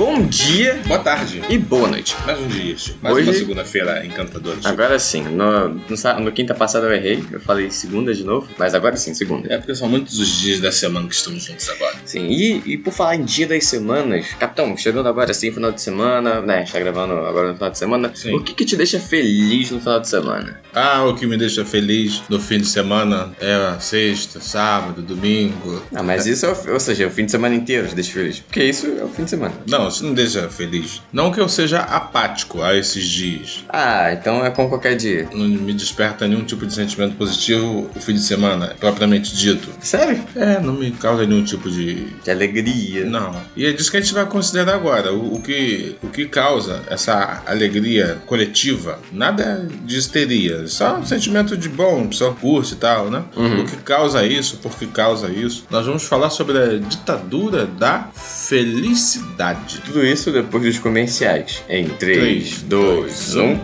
Bom dia Boa tarde. e boa noite. Mais um dia. Mais Hoje- uma segunda-feira encantadora. Agora sim, no, no, no quinta passada eu errei, eu falei segunda de novo, mas agora sim, segunda. É porque são muitos os dias da semana que estamos juntos agora. Sim, e, e por falar em dia das semanas, Capitão, chegando agora sim, final de semana, né? Está gravando agora no final de semana. Sim. O que, que te deixa feliz no final de semana? Ah, o que me deixa feliz no fim de semana é sexta, sábado, domingo. Ah, mas isso é, ou seja, é o fim de semana inteiro te deixa feliz. Porque isso é o fim de semana. Não, isso não deixa feliz. Não que eu seja apático a esses dias. Ah, então é como qualquer dia. Não me desperta nenhum tipo de sentimento positivo o fim de semana, propriamente dito. Sério? É, não me causa nenhum tipo de De alegria. Não. E é disso que a gente vai considerar agora. O, o que, o que causa essa alegria coletiva, nada de histeria. Só um sentimento de bom, pessoa curte e tal, né? Uhum. O que causa isso, por que causa isso. Nós vamos falar sobre a ditadura da felicidade. Tudo isso depois dos comerciais. Em 3, Três, 2, dois, 1.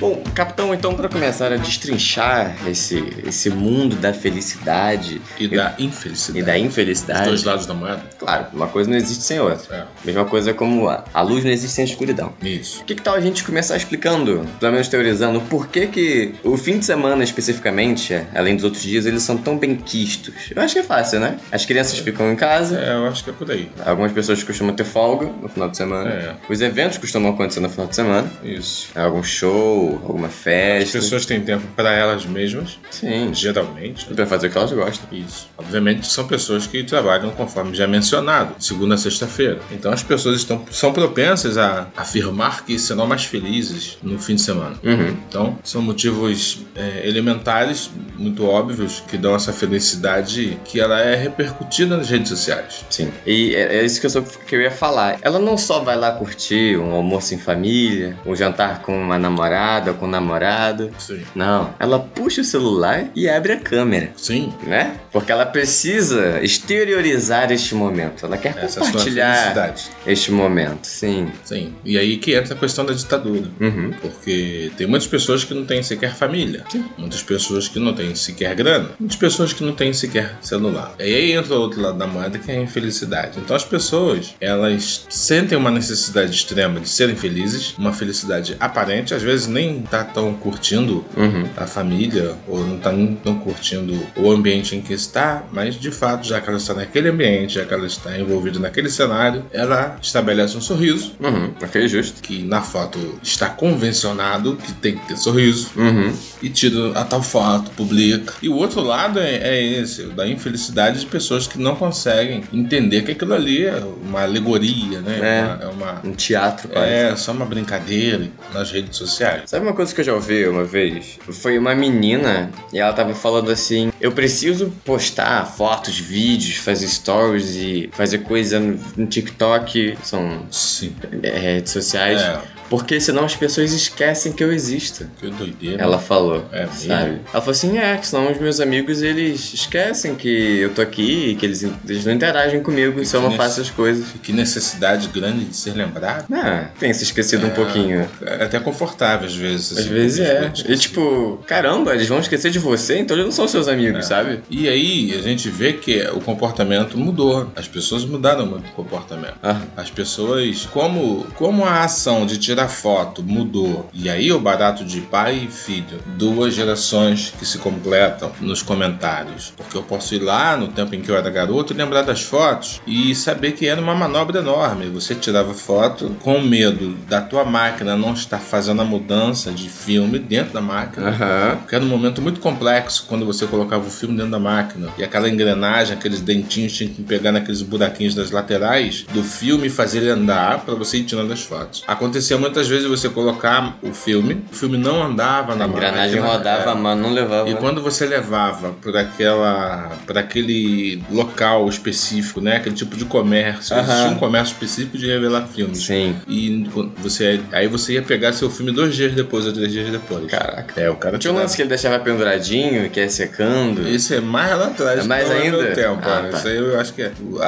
Bom, capitão, então para começar a destrinchar esse, esse mundo da felicidade E da infelicidade. e da Os infelicidade, dois lados da moeda. claro, uma coisa não existe sem outra. É. Mesma coisa como a, a luz não existe sem a escuridão. Isso. O que, que tal a gente começar explicando, pelo menos teorizando, por que que o fim de semana especificamente, além dos outros dias, eles são tão bem quistos? Eu acho que é fácil, né? As crianças ficam em casa, É, eu acho que é por aí. algumas pessoas costumam ter folga no final de semana, É. os eventos costumam acontecer no final de semana, Isso. algum show, alguma As festa. pessoas têm tempo para elas mesmas, Sim, geralmente. pra fazer o que elas gostam. Isso. Obviamente são pessoas que trabalham conforme já mencionado, segunda a sexta-feira. Então as pessoas estão, são propensas a afirmar que serão mais felizes no fim de semana. Uhum. Então são motivos é, elementares, muito óbvios, que dão essa felicidade que ela é repercutida nas redes sociais. Sim. E é, é isso que eu, só, que eu ia falar. Ela não só vai lá curtir um almoço em família, um jantar com uma namorada, com um namorado. Sim. Não. Ela puxa o celular e abre a câmera. Sim. Né? Porque ela precisa exteriorizar este momento. Ela quer Essa é compartilhar este momento. Sim. Sim. E aí que entra a questão da ditadura. Uhum. Porque tem muitas pessoas que não têm sequer família. Sim. Muitas pessoas que não têm sequer grana. Muitas pessoas que não têm sequer celular. E aí entra o outro lado da moeda que é a infelicidade. Então as pessoas, elas sentem uma necessidade extrema de serem felizes, uma felicidade aparente, às vezes nem tá tão curtindo Uhum. a família ou não tá nem tão curtindo o ambiente em que está, mas de fato, já que ela está naquele ambiente, já que ela está envolvida naquele cenário, ela estabelece um sorriso Uhum. Ok, justo. que na foto está convencionado que tem que ter sorriso Uhum. e tira a tal foto, publica. E o outro lado é, é esse, da infelicidade de pessoas que não conseguem entender que aquilo ali é uma alegoria, né? É. Uma- É, uma, Um teatro, quase. é só uma brincadeira nas redes sociais. Sabe uma coisa que eu já ouvi uma vez? Foi uma menina e ela tava falando assim: Eu preciso postar fotos, vídeos, fazer stories e fazer coisa no TikTok, são Sim. é, redes sociais, É, porque senão as pessoas esquecem que eu existo. que doideira. Ela falou, É sabe? mesmo? Ela falou assim: É, que senão os meus amigos eles esquecem que eu tô aqui e que eles, eles não interagem comigo se eu não faço as coisas. Que necessidade grande de ser lembrado. Ah, tem se esquecido um pouquinho. É até confortável às vezes. Às assim, vezes é. E tipo, caramba, eles vão esquecer de você, então eles não são seus amigos, É. sabe? E aí a gente vê que o comportamento mudou. As pessoas mudaram muito o comportamento. Ah, As pessoas, como, como a ação de tirar foto mudou, e aí o barato de pai e filho, duas gerações que se completam nos comentários. Porque eu posso ir lá no tempo em que eu era garoto e lembrar das fotos e saber que era uma manobra enorme. Você tirava foto com medo da tua máquina não estar fazendo a mudança de filme dentro da máquina. Aham. Porque era um momento muito complexo quando você colocava o filme dentro da máquina. E aquela engrenagem, aqueles dentinhos tinham que pegar naqueles buraquinhos das laterais do filme e fazer ele andar para você ir tirando as fotos. Acontecia muitas vezes você colocar o filme, o filme não andava na A engrenagem máquina. rodava, é. mas não levava. E quando você levava para aquela, para aquele local específico, né, aquele tipo de comércio, Aham. existia um comércio específico de revelar filmes. Sim. E você, aí você ia pegar seu filme dois dias depois ou três dias depois. Caraca. É, o cara Tinha um lance que ele deixava penduradinho, que ia secando. Esse é mais lá atrás. É mais não ainda? meu tempo, Ah, né? tá. Isso aí eu acho que é. A,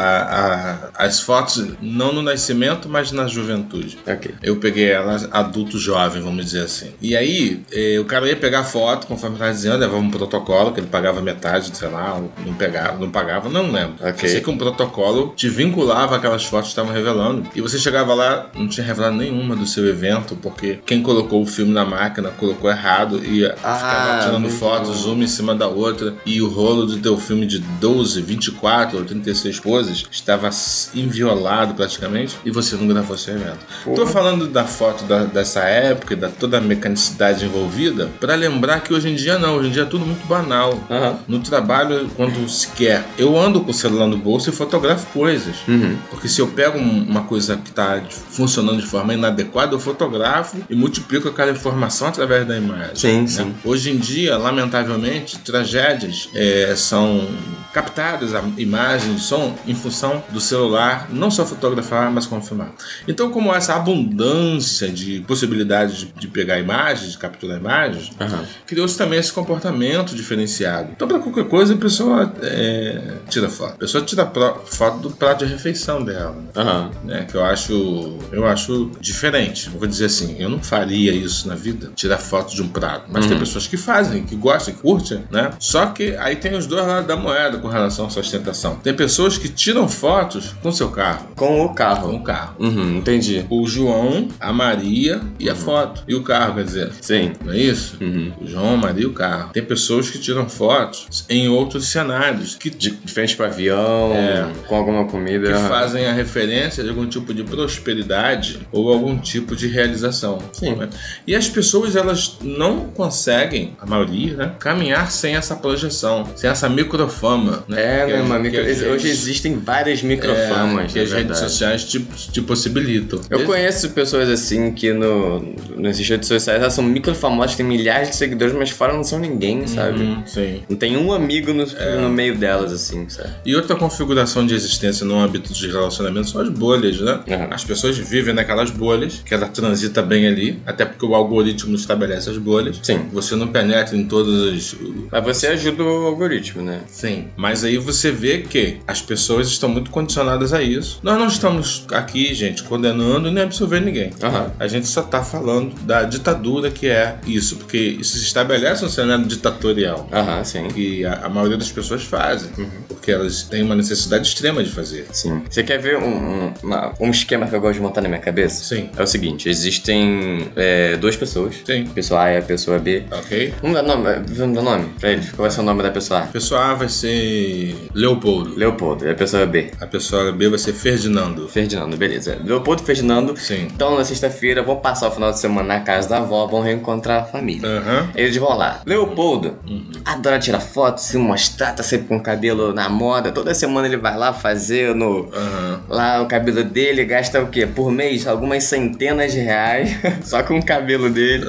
a- as fotos, não no nascimento, mas na juventude. Ok. Eu peguei era adulto jovem, vamos dizer assim. E aí, eh, o cara ia pegar foto, conforme estava dizendo, levava um protocolo, que ele pagava metade, sei lá, não pegava, não pagava, não lembro. Ok. Eu sei que um protocolo te vinculava aquelas fotos que estavam revelando. E você chegava lá, não tinha revelado nenhuma do seu evento, porque quem colocou o filme na máquina colocou errado e Ah, ficava tirando fotos uma em cima da outra. E o rolo do teu filme de 12, 24 ou 36 poses estava inviolado praticamente e você não gravou seu evento. Porra. Tô falando da foto da- dessa época, e da toda a mecanicidade envolvida, para lembrar que hoje em dia não, hoje em dia é tudo muito banal. Aham. No trabalho, quando se quer, eu ando com o celular no bolso e fotografo coisas. Uhum. Porque se eu pego um- uma coisa que está funcionando de forma inadequada, eu fotografo e multiplico aquela informação através da imagem. Sim, né? sim. Hoje em dia, lamentavelmente, tragédias é, são captadas, a imagem som, em função do celular, não só fotografar, mas como filmar. Então, como essa abundância de possibilidades de, de pegar imagens, de capturar imagens, Aham. criou-se também esse comportamento diferenciado. Então, para qualquer coisa, a pessoa é, tira foto. A pessoa tira foto do prato de refeição dela. né? Né, que eu acho eu acho diferente. Eu vou dizer assim, eu não faria isso na vida, tirar foto de um prato. Mas tem Uhum. pessoas que fazem, que gostam, que curtem, né? Só que aí tem os dois lados da moeda com relação à sua ostentação. Tem pessoas que tiram fotos com seu carro, Com o com carro. o carro. Uhum, entendi. O João, a Maria e a Uhum. foto. E o carro, quer dizer. Sim. Não é isso? Uhum. O João, a Maria e o carro. Tem pessoas que tiram fotos em outros cenários, que De, de frente pro avião, É. com alguma comida. que fazem a referência de algum tipo de prosperidade ou algum tipo de realização. Sim. né? E as pessoas elas não conseguem, a maioria, né, caminhar sem essa projeção, sem essa microfama. Né, É, que né, que micro... Hoje redes- existem várias é, microfamas, que na as redes verdade. sociais te, te possibilitam. Eu Esse- conheço pessoas assim que no, nas redes sociais elas são microfamosas, têm milhares de seguidores, mas fora não são ninguém, sabe? Uhum, sim. Não tem um amigo no, É. no meio delas, assim, sabe? E outra configuração de existência no âmbito de relacionamento são as bolhas, né? Uhum. As pessoas vivem naquelas bolhas, que ela transita bem ali, até porque o algoritmo estabelece as bolhas. Sim. Você não penetra em todas as, Mas você ajuda o algoritmo, né? Sim, mas aí você vê que as pessoas estão muito condicionadas a isso. Nós não estamos aqui, gente, condenando nem absolvendo ninguém. A gente só está falando da ditadura que é isso, porque isso se estabelece um cenário ditatorial. Aham, sim. Que a, a maioria das pessoas fazem, Uhum. porque elas têm uma necessidade extrema de fazer. Sim. Você quer ver um, um, uma- um esquema que eu gosto de montar na minha cabeça? Sim, É o seguinte, existem é, duas pessoas. sim, pessoa A e a pessoa B. ok? Vamos dar nome, vamos dar nome pra eles. Qual vai ser o nome da pessoa A? A pessoa A vai ser Leopoldo, Leopoldo. E a pessoa B? a pessoa B vai ser Ferdinando. Ferdinando, beleza. Leopoldo e Ferdinando. Sim. Então, na sexta-feira, vão passar o final de semana na casa da avó, vão reencontrar a família. Aham. Eles vão lá. Leopoldo Uhum. adora tirar foto, se mostrar, tá sempre com o cabelo na moda. Toda semana ele vai lá fazer no, Aham. lá o cabelo dele, gasta o quê? Por mês, algumas centenas de reais só com o cabelo dele.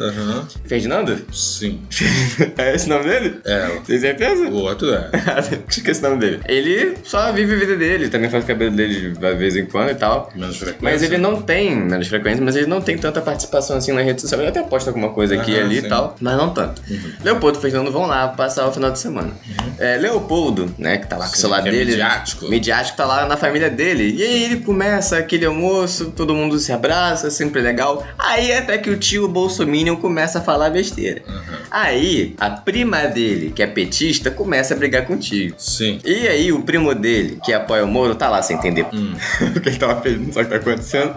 Ferdinando? Sim. é esse o nome dele? É, Tem certeza? o outro é. Esqueci o nome dele. Ele só vive a vida dele, também faz o cabelo dele de vez em quando e tal. Menos frequência. Mas ele não tem, menos frequência, mas ele não tem tanta participação assim na rede social. Ele até posta alguma coisa aqui e ali sim. e tal, mas não tanto. Leopoldo e Fernando vão lá passar o final de semana. É, Leopoldo, né, que tá lá com o celular é dele. midiático. Midiático tá lá na família dele. E aí ele começa aquele almoço, todo mundo se abraça, sempre legal. Aí até que o tio Bolsominion começa a falar besteira. Aí a prima dele, que é petista, começa a brigar com o tio. Sim. E aí o primo dele, que apoia o Moro, tá lá sem entender Hum. o que ele tava fazendo, não sabe o que tá acontecendo.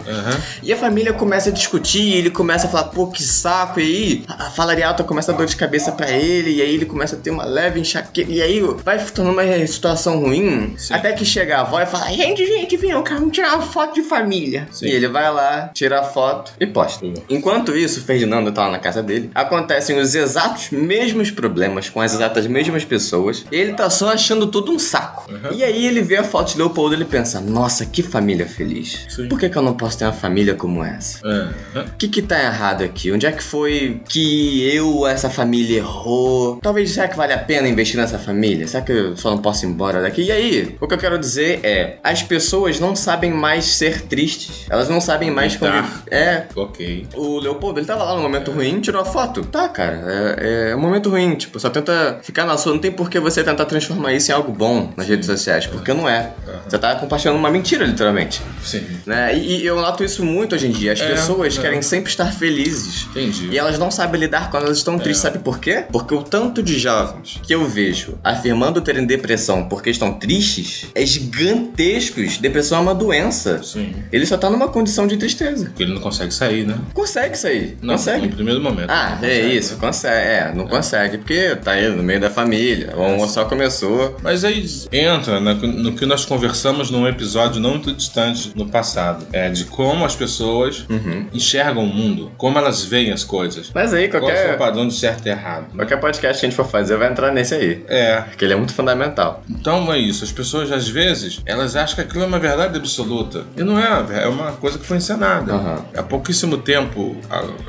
E a família começa a discutir, ele começa a falar, pô, que saco, e aí a falaria alta começa a dor de cabeça pra ele, e aí ele começa a ter uma leve enxaqueca, e aí vai tornando uma situação ruim, Sim. até que chega a avó e fala, gente, gente, vem, eu quero tirar uma foto de família. Sim. E ele vai lá, tira a foto e posta. Sim. Enquanto isso, o Ferdinando tá lá na casa dele, acontecem os exatos mesmos problemas com as exatas mesmas pessoas, e ele tá só achando tudo um saco. Uhum. E aí ele vê a foto de Leopoldo e ele pensa, nossa, que família feliz. Por que, que eu não posso ter uma família como essa? O que que tá errado aqui? Onde é que foi que eu, essa família, errou? Talvez, será que vale a pena investir nessa família? Será que eu só não posso ir embora daqui? E aí, o que eu quero dizer é, as pessoas não sabem mais ser tristes. Elas não sabem mais conviver. É, Ok. o Leopoldo, ele tava lá no momento ruim, tirou a foto. Tá, cara, é, é um momento ruim. Tipo, só tenta ficar na sua. Não tem por que você tentar transformar isso em algo bom nas redes sociais, porque não é. Você tá compartilhando uma mentira, literalmente. Sim. Né? E, e eu noto isso muito hoje em dia. As É, pessoas é. querem sempre estar felizes. Entendi. E elas não sabem lidar quando elas estão tristes. Sabe por quê? Porque o tanto de jovens que eu vejo afirmando terem depressão porque estão tristes é gigantescos. Depressão é uma doença. Sim. Ele só tá numa condição de tristeza. Porque ele não consegue sair, né? Consegue sair. Não, consegue. no primeiro momento. Ah, é consegue. isso, consegue. É, não consegue, porque tá aí no meio da família. O almoço só começou. Mas aí entra né, no que nós conversamos num episódio não muito distante no passado. É de como as pessoas Uhum. Enxergam o mundo, como elas veem as coisas. Mas aí, Qual é o qualquer, padrão de certo e errado. né? qualquer podcast que a gente for fazer vai entrar nesse aí. É, Porque ele é muito fundamental. então é isso. As pessoas, às vezes, elas acham que aquilo é uma verdade absoluta. E não é, é uma coisa que foi encenada. Aham. Há pouquíssimo tempo,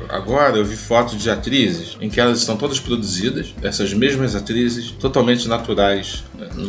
agora, eu vi fotos de atrizes em que elas estão todas produzidas, essas mesmas atrizes, totalmente naturais.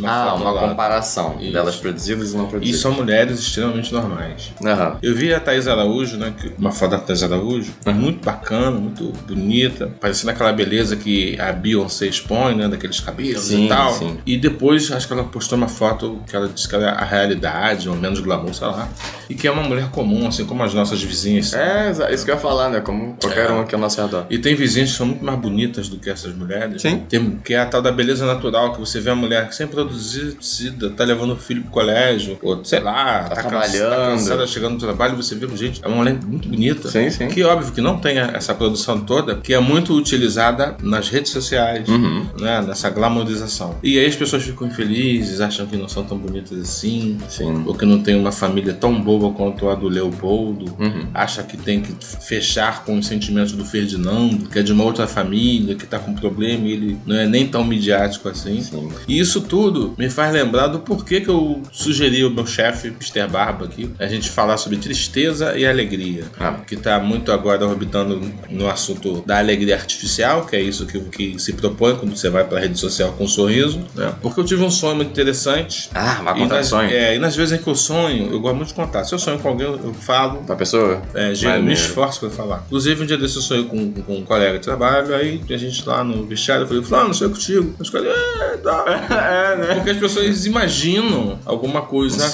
Ah, uma ao lado. comparação Isso. delas produzidas e não E produzidas. são mulheres extremamente normais. Aham. Eu vi a Thaís Araújo, né? Uma foto da Thaís Araújo, muito bacana, muito bonita, parecendo aquela beleza que a Beyoncé expõe, né? Daqueles cabelos Sim, e tal. sim. E depois acho que ela postou uma foto que ela disse que era a realidade, ou menos glamour, sei lá. E que é uma mulher comum, assim como as nossas vizinhas. É, isso que eu ia falar, né? Como qualquer É. um aqui ao nosso redor. E tem vizinhas que são muito mais bonitas do que essas mulheres. Sim. Tem, que é a tal da beleza natural, que você vê a mulher que sem produzida, tá levando o filho pro colégio, ou sei lá, Tá tá, cansa- trabalhando. tá cansada chegando no trabalho, você vê, gente, é uma mulher muito bonita. Sim, sim. Que óbvio que não tem essa produção toda, que é muito utilizada nas redes sociais, Uhum. né? Nessa glamorização. E aí as pessoas ficam infelizes, acham que não são tão bonitas assim, Sim. ou que não tem uma família tão boa quanto a do Leopoldo Uhum. acha que tem que fechar com os sentimentos do Ferdinando, que é de uma outra família, que tá com problema e ele não é nem tão midiático assim. Sim. E isso tudo me faz lembrar do porquê que eu sugeri ao meu chefe, Mr. Barba, aqui, a gente falar sobre tristeza e alegria. Ah. Que tá muito agora orbitando no assunto da alegria artificial, que é isso que, que se propõe quando você vai pra rede social com um sorriso, né? Porque eu tive um sonho muito interessante. Ah, vai contar nas, sonho. é, e nas vezes em que eu sonho, eu gosto muito de contar. Se eu sonho com alguém, eu falo, Pra pessoa? é, gente, eu me esforço pra falar. Inclusive, um dia desse eu sonhei com, com um colega de trabalho, aí a gente lá no vestiário, eu falei, Fulano, sonhei contigo. Os caras, é, tá. é, né? Porque as pessoas imaginam alguma coisa Um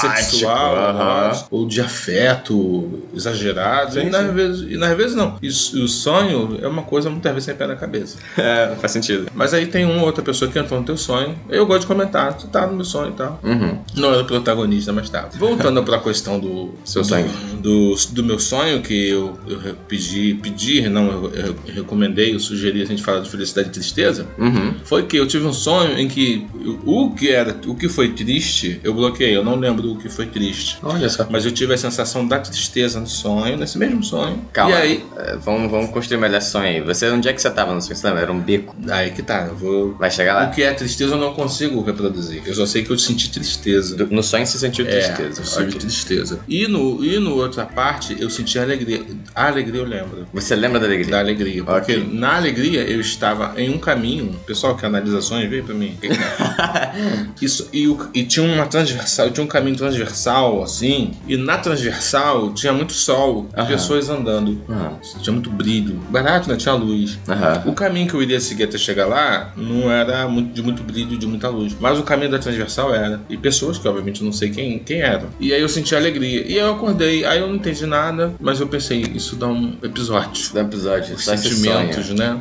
sexual aham. ou de afeto exagerado. Sim, e, nas sim. vezes, e nas vezes não. E, o sonho é uma coisa muitas vezes sem pé na cabeça. É, não faz sentido. Mas aí tem uma outra pessoa que entrou no teu sonho. Eu gosto de comentar, tu tá no meu sonho e tal. Uhum. Não era o protagonista, mas tá. Voltando pra questão do Seu do- sonho. Do, do meu sonho, que eu, eu pedi, pedir, não, eu, eu recomendei, eu sugeri a gente falar de felicidade e tristeza. Uhum. Foi que eu tive um sonho em que o que era, o que foi triste, eu bloqueei, eu não lembro o que foi triste. Olha só. Mas eu tive a sensação da tristeza no sonho, nesse mesmo sonho. Calma. E aí, É, vamos, vamos construir melhor sonho aí. Você, onde é que você tava no sonho? Você lembra? Era um beco. aí que tá, eu vou. Vai chegar O lá? que é tristeza eu não consigo reproduzir. Eu só sei que eu senti tristeza. Do- No sonho você sentiu É, tristeza. eu senti tristeza. E no, e no outra parte, eu senti alegria. A alegria eu lembro. Você lembra da alegria? Da alegria. Porque Ok. na alegria eu estava em um caminho. O pessoal que analisa sonhos, veio pra mim. Isso, e, e tinha uma transversal, tinha um caminho transversal, assim. E na transversal tinha muito sol e pessoas andando. Tinha muito brilho. Barato, né? Tinha luz. O caminho que eu iria seguir até chegar lá não era muito, de muito brilho, de muita luz. Mas o caminho da transversal era. E pessoas que, obviamente, eu não sei quem, quem eram. E aí eu senti alegria. E aí eu acordei, aí eu não entendi nada, mas eu pensei, isso dá um episódio. Do episódio. Os sentimentos, né?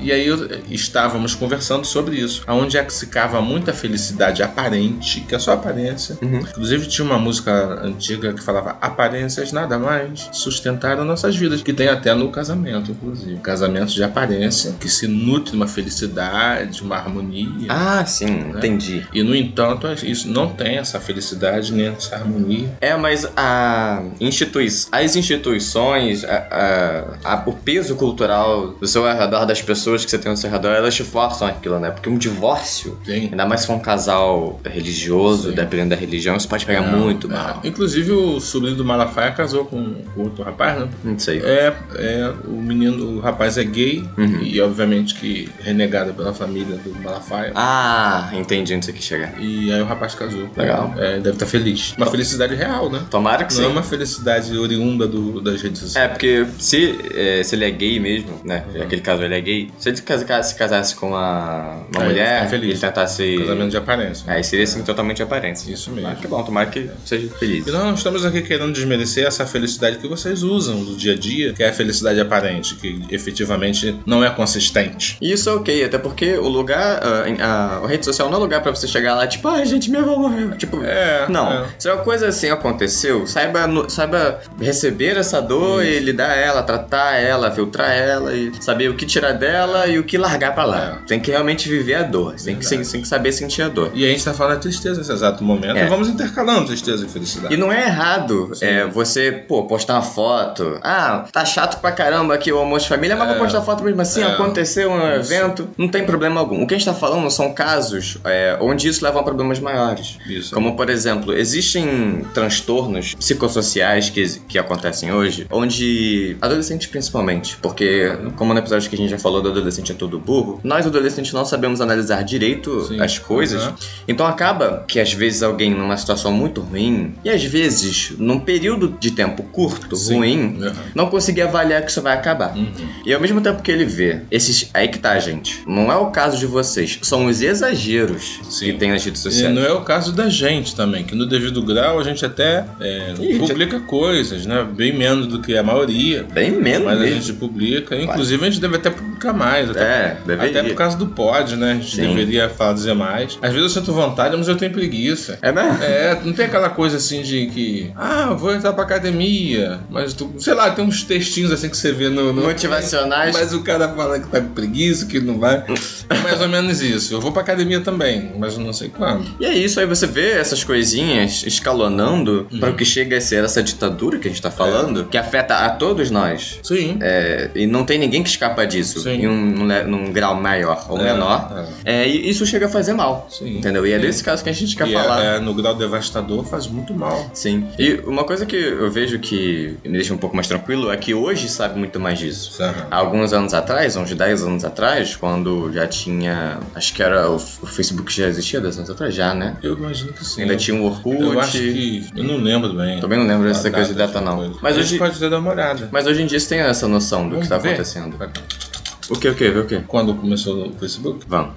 E aí eu, estávamos conversando sobre isso. Aonde é que se cava muita felicidade aparente, que é só aparência. Uhum. Inclusive tinha uma música antiga que falava aparências nada mais sustentaram nossas vidas, que tem até no casamento, inclusive. Casamento de aparência, que se nutre de uma felicidade, uma harmonia. Ah, sim, entendi. E no entanto, isso não tem essa felicidade nem essa harmonia. É, mas a institui as instituições, a- a- a- o peso cultural do seu redor, das pessoas que você tem ao seu redor, elas te forçam aquilo, né? Porque um divórcio, Tem. ainda mais se for um casal religioso, Sim. dependendo da religião, isso pode pegar Não, muito é. mal. Inclusive o sobrinho do Malafaia casou com, outro rapaz, né? Não sei. É, é, o menino, o rapaz é gay Uhum. e obviamente que renegado pela família do Malafaia. Ah, entendi onde você quer chegar. E aí o rapaz casou. Legal. É, deve estar feliz. Uma felicidade real, né? Tomara que Não é sim. uma felicidade oriunda do, das redes É, sociais. porque se, é, se ele é gay mesmo, né? Uhum. Aquele caso ele é gay. Se ele se casasse com uma, uma ele mulher ele tentasse passasse. Casamento de aparência. Aí seria assim totalmente aparência. Isso mesmo. Ah, que bom, tomara que seja feliz. E nós não estamos aqui querendo desmerecer essa felicidade que vocês usam do dia a dia, que é a felicidade aparente, que efetivamente não é consistente. E Isso é ok, até porque o lugar, a, a- a rede social não é lugar pra você chegar lá, tipo, ai gente, minha avó morreu. Tipo, É, não. é. Se uma coisa assim aconteceu, saiba, saiba receber essa dor e lidar ela, tratar ela, filtrar ela e saber o que tirar dela e o que largar pra lá. Tem que realmente viver a dor, tem que. Tem que saber sentir a dor. E a gente tá falando da tristeza nesse exato momento. É. E vamos intercalando tristeza e felicidade. E não é errado é, você, pô, postar uma foto. Ah, tá chato pra caramba aqui o almoço de família, mas É. vou postar foto mesmo assim, É. aconteceu um Isso. evento, não tem problema algum. O que a gente tá falando são casos é, onde isso leva a problemas maiores. Isso. Como, por exemplo, existem transtornos psicossociais que, que acontecem hoje, onde adolescentes principalmente, porque como no episódio que a gente já falou do adolescente é todo burro, nós adolescentes não sabemos analisar direito Sim. as coisas, Uhum. então acaba que às vezes alguém numa situação muito ruim, e às vezes num período de tempo curto, Sim. ruim, Uhum. não conseguir avaliar que isso vai acabar. Uhum. E ao mesmo tempo que ele vê, esses. Aí que tá, gente. Não é o caso de vocês, são os exageros Sim. que tem nas redes E sociais. não é o caso da gente também, que no devido grau a gente até é, Ih, publica coisas, né? Bem menos do que a maioria. Bem menos Mas a mesmo. gente publica, inclusive a gente deve até publicar mais. Até, É, deveria. até por causa do pod, né? A gente Sim. deveria fazer mais. Às vezes eu sinto vontade, mas eu tenho preguiça. É mesmo? É, não tem aquela coisa assim de que, ah, vou entrar pra academia, mas tu, sei lá, tem uns textinhos assim que você vê no. no Motivacionais. Mas o cara fala que tá com preguiça, que não vai. É mais ou menos isso. Eu vou pra academia também, mas não sei quando. E é isso, aí você vê essas coisinhas escalonando Uhum. para o que chega a ser essa ditadura que a gente tá falando, que afeta a todos nós. Sim. É, e não tem ninguém que escapa disso Sim. em um, num, grau maior ou É, menor. É, e isso chega a fazer mal. Sim. Entendeu? E é Sim. desse caso que a gente quer E falar. é, é, no grau devastador faz muito mal. Sim. E uma coisa que eu vejo que me deixa um pouco mais tranquilo é que hoje sabe muito mais disso. Há alguns anos atrás, uns 10 anos atrás, quando já tinha. Acho que era o, o Facebook já existia 10 anos atrás, já, né? Eu imagino que sim. Ainda tinha o Orkut. Eu acho que. Eu não lembro bem. Também não lembro dessa coisa de data não. coisa. Mas A gente hoje, pode até dar uma olhada. mas hoje em dia você tem essa noção do Vamos que tá ver? acontecendo. O que, o que, o que? Quando começou o Facebook? Vamos.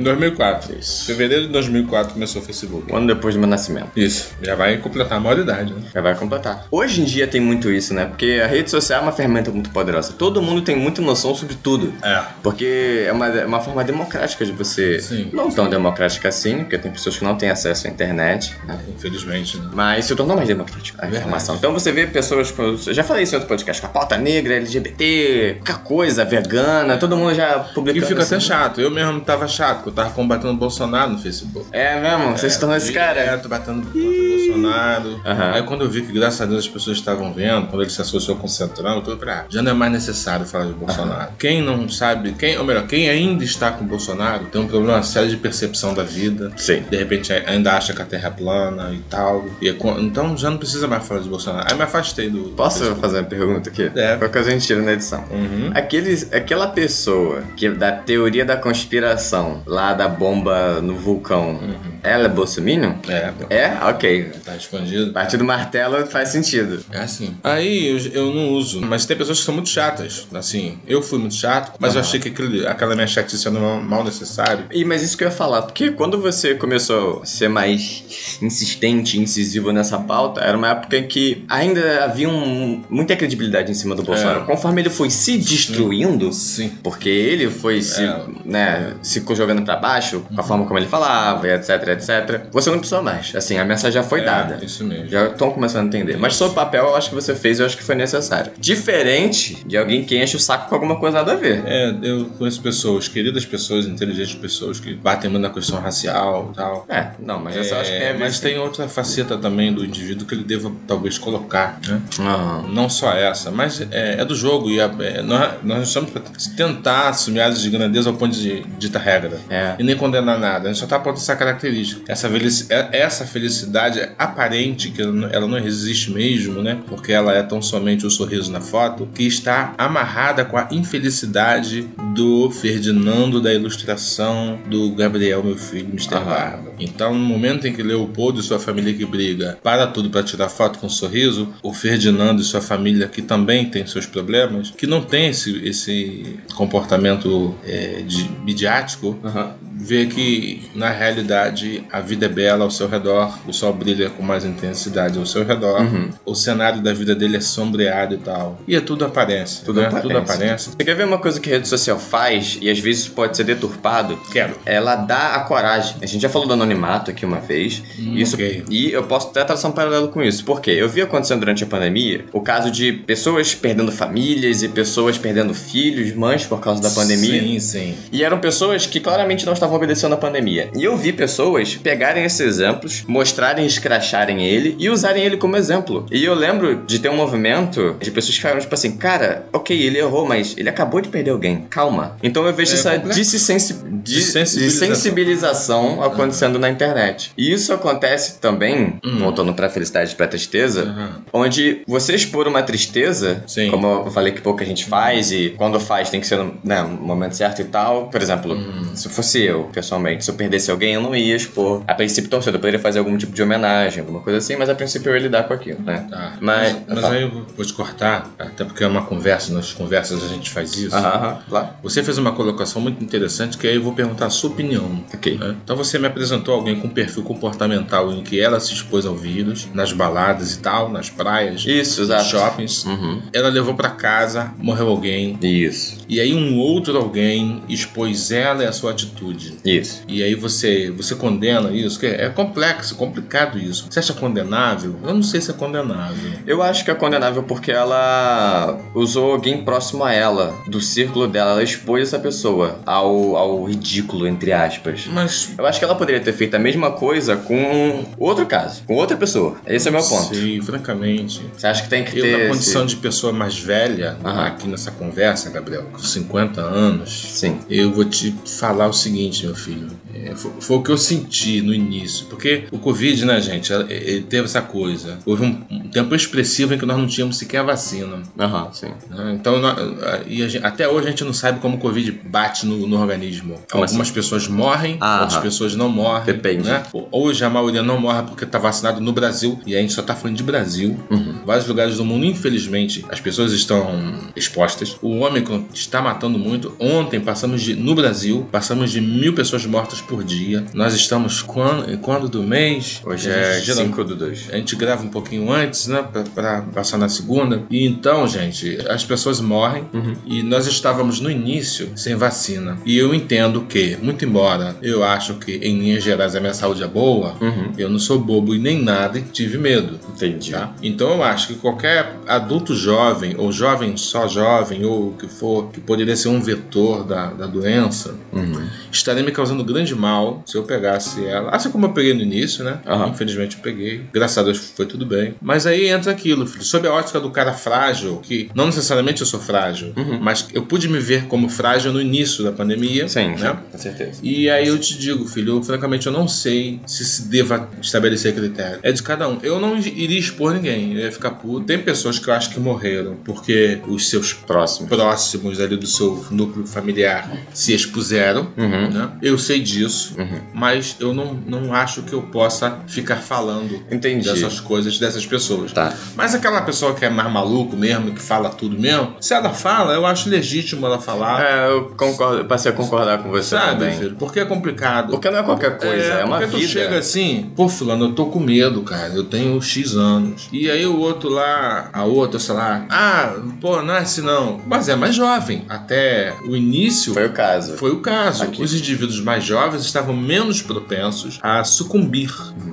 Em 2004. Isso. Fevereiro de 2004 começou o Facebook. Um ano depois do meu nascimento. Isso. Já vai completar a maioridade, né? Já vai completar. Hoje em dia tem muito isso, né? Porque a rede social é uma ferramenta muito poderosa. Todo mundo tem muita noção sobre tudo. É. Porque é uma, é uma forma democrática de você. Sim. Não tão democrática assim, porque tem pessoas que não têm acesso à internet, né? Infelizmente, né? Mas se tornou mais democrático a Verdade. informação. Então você vê pessoas, com- eu já falei isso em outro podcast, com a pauta negra, LGBT, qualquer coisa, vegana, todo mundo já E publicando. fica até assim. chato. Eu mesmo tava chato, eu tava combatendo o Bolsonaro no Facebook. É mesmo? Você se tornou esse cara? É, tô batendo contra o Bolsonaro. Aham. Aí quando eu vi que, graças a Deus, as pessoas estavam vendo, quando ele se associou com o Centrão, eu tô pra. Já não é mais necessário falar de Bolsonaro. Quem não sabe, quem, ou melhor, quem ainda está com o Bolsonaro tem um problema sério de percepção da vida. Sim. De repente ainda acha que a Terra é plana e tal. E é então já não precisa mais falar de Bolsonaro. Aí me afastei do. Posso Facebook. fazer uma pergunta aqui? Qualquer coisa a gente tira na edição. Uhum. Aqueles, aquela pessoa que da teoria da conspiração, lá da bomba no vulcão, ela é bolsominion? É, É? Ok. tá escondido. Partir do martelo faz sentido. É assim. Aí eu, eu não uso, mas tem pessoas que são muito chatas. Assim, eu fui muito chato, mas eu achei que aquele, aquela minha chatice era mal, mal necessário. E, mas isso que eu ia falar, porque quando você começou a ser mais insistente, incisivo nessa pauta, era uma época em que ainda havia um- muita credibilidade em cima do Bolsonaro. É. Conforme ele foi se destruindo, Sim. porque ele foi se, É. né, se jogando pra baixo, com a forma como ele falava, e etc, etc, você não precisou mais. Assim, a mensagem já foi É, dada. Isso mesmo. Já estão começando a entender. Mas sobre o papel, eu acho que você fez, eu acho que foi necessário. Diferente de alguém que enche o saco com alguma coisa nada a ver. É, eu conheço pessoas, queridas pessoas, inteligentes pessoas que batem muito na questão racial e tal. É, não, mas essa eu acho que É, ver. mas sim. tem outra faceta também do indivíduo que ele deva talvez colocar, né? Aham. Não só essa, mas é, é do jogo e é, nós, nós estamos para tentar assumir áreas de grandeza ao ponto de dita regra. É. E nem condenar nada. A gente só tá apontando essa característica. Feliz. Essa, é- essa felicidade aparente, que ela não- existe mesmo, né? Porque ela é tão somente o sorriso na foto, que está amarrada com a infelicidade do Ferdinando da ilustração do Gabriel, meu filho, Mr. Aham. Barba. Então, no momento em que Leopoldo e sua família que briga para tudo para tirar foto com um sorriso, o Ferdinando e sua família, que também tem seus problemas, que não tem esse, esse comportamento é, de, midiático, Aham. Vê que na realidade a vida é bela ao seu redor, o sol brilha com mais intensidade ao seu redor, Uhum. o cenário da vida dele é sombreado e tal. E é tudo aparência. Tudo né? aparece. Tudo aparece. Você quer ver uma coisa que a rede social faz e às vezes pode ser deturpado? Quero. Ela dá a coragem. A gente já falou do anonimato aqui uma vez. Hum, isso, ok. E eu posso até traçar um paralelo com isso. Por quê? Eu vi acontecendo durante a pandemia o caso de pessoas perdendo famílias e pessoas perdendo filhos, mães por causa da pandemia. Sim, sim. E eram pessoas que claramente não estavam obedecendo à pandemia. E eu vi pessoas pegarem esses exemplos, mostrarem, escracharem ele e usarem ele como exemplo. E eu lembro de ter um movimento de pessoas que ficaram tipo assim, cara, ok, ele errou, mas ele acabou de perder alguém. Calma. Então eu vejo É essa Desensibilização. sensibilização acontecendo na internet. E isso acontece também, Hum. voltando pra felicidade e pra tristeza, Aham. onde você expor uma tristeza, Sim. como eu falei que pouca gente faz, e quando faz tem que ser no né, momento certo e tal. Por exemplo, Hum. se fosse eu, pessoalmente, se eu perdesse alguém, eu não ia expor. A princípio, tão cedo, eu poderia fazer algum tipo de homenagem, alguma coisa assim, mas a princípio eu ia lidar com aquilo, né? Tá. Mas- Mas, mas aí eu vou- te cortar, até porque é uma conversa, nas conversas a gente faz isso. Aham. Você fez uma colocação muito interessante que aí eu vou perguntar a sua opinião. Ok. né? Então você me apresentou alguém com perfil comportamental em que ela se expôs ao vírus, nas baladas e tal, nas praias, Isso, nos exato. shoppings. Uhum. Ela levou pra casa, morreu alguém. Isso, E aí um outro alguém expôs ela e a sua atitude. Isso. E aí você, você condena isso, que é complexo, complicado isso. Você acha condenável? Eu não sei se é condenável. Eu acho que é condenável porque ela usou alguém próximo a ela, do círculo dela, ela expôs essa pessoa ao, ao ridículo, entre aspas. Mas Eu acho que ela poderia ter feito a mesma coisa com outro caso, com outra pessoa. Esse é o meu ponto. Sei, francamente. Você acha que tem que Eu, ter. na esse- condição de pessoa mais velha, Aham. aqui nessa conversa, Gabriel, com 50 anos, Sim. eu vou te falar o seguinte, meu filho. É, foi, foi o que eu senti no início. Porque o Covid, né, gente, ela- ele teve essa coisa. Houve um, um tempo expressivo em que nós não tínhamos sequer vacina. Aham, sim. né? Então, nó- a gente- até hoje a gente não sabe como o Covid bate no, no organismo. Como Algumas pessoas morrem, Ah, outras pessoas não morrem. Depende. Né? Hoje a maioria não morre porque está vacinado no Brasil e a gente só está falando de Brasil. Uhum. Vários lugares do mundo, infelizmente, as pessoas estão expostas. O Ômicron está matando muito. Ontem passamos de, no Brasil, passamos de mil pessoas mortas por dia. Nós estamos quando, quando do mês? Hoje É, é geral- 5 do 2. a gente grava um pouquinho antes, né? Pra, pra passar na segunda. E então, gente, as pessoas morrem Uhum. e nós estávamos no início sem vacina. E eu entendo que, muito embora eu acho que em linhas gerais a minha saúde é boa, Uhum. eu não sou bobo e nem nada e tive medo. Entendi. Tá? Então eu acho que qualquer adulto jovem, ou jovem só jovem, ou o que for, que poderia ser um vetor da, da doença, Uhum. Estaria me causando grande mal se eu pegasse ela. Assim como eu peguei no início, né? Aham. Infelizmente eu peguei. Graças a Deus foi tudo bem. Mas aí entra aquilo, filho. Sob a ótica do cara frágil, que não necessariamente eu sou frágil, Uhum. mas eu pude me ver como frágil no início da pandemia. Sim, né? com certeza. E aí eu te digo, filho, eu, francamente eu não sei se se deva estabelecer critério. É de cada um. Eu não iria expor ninguém, eu ia ficar puto. Tem pessoas que eu acho que morreram porque os seus Próximo. próximos ali do seu núcleo familiar se expuseram. Uhum. Né? Eu sei disso, Uhum. mas eu não, não acho que eu possa ficar falando Entendi. dessas coisas dessas pessoas. Tá. Mas aquela pessoa que é mais maluco mesmo, que fala tudo mesmo, se ela fala, eu acho legítimo ela falar. É, eu concordo, eu passei a concordar com você Sabe, também. filho? Porque é complicado. Porque não é qualquer coisa, é, uma porque vida. tu chega assim, pô, fulano, eu tô com medo, cara. Eu tenho X anos. E aí o outro lá, a outra, sei lá, ah, pô, não é assim não. Mas é mais jovem. Até o início Foi o caso. foi o caso. Aqui. Os indivíduos mais jovens estavam menos propensos a sucumbir,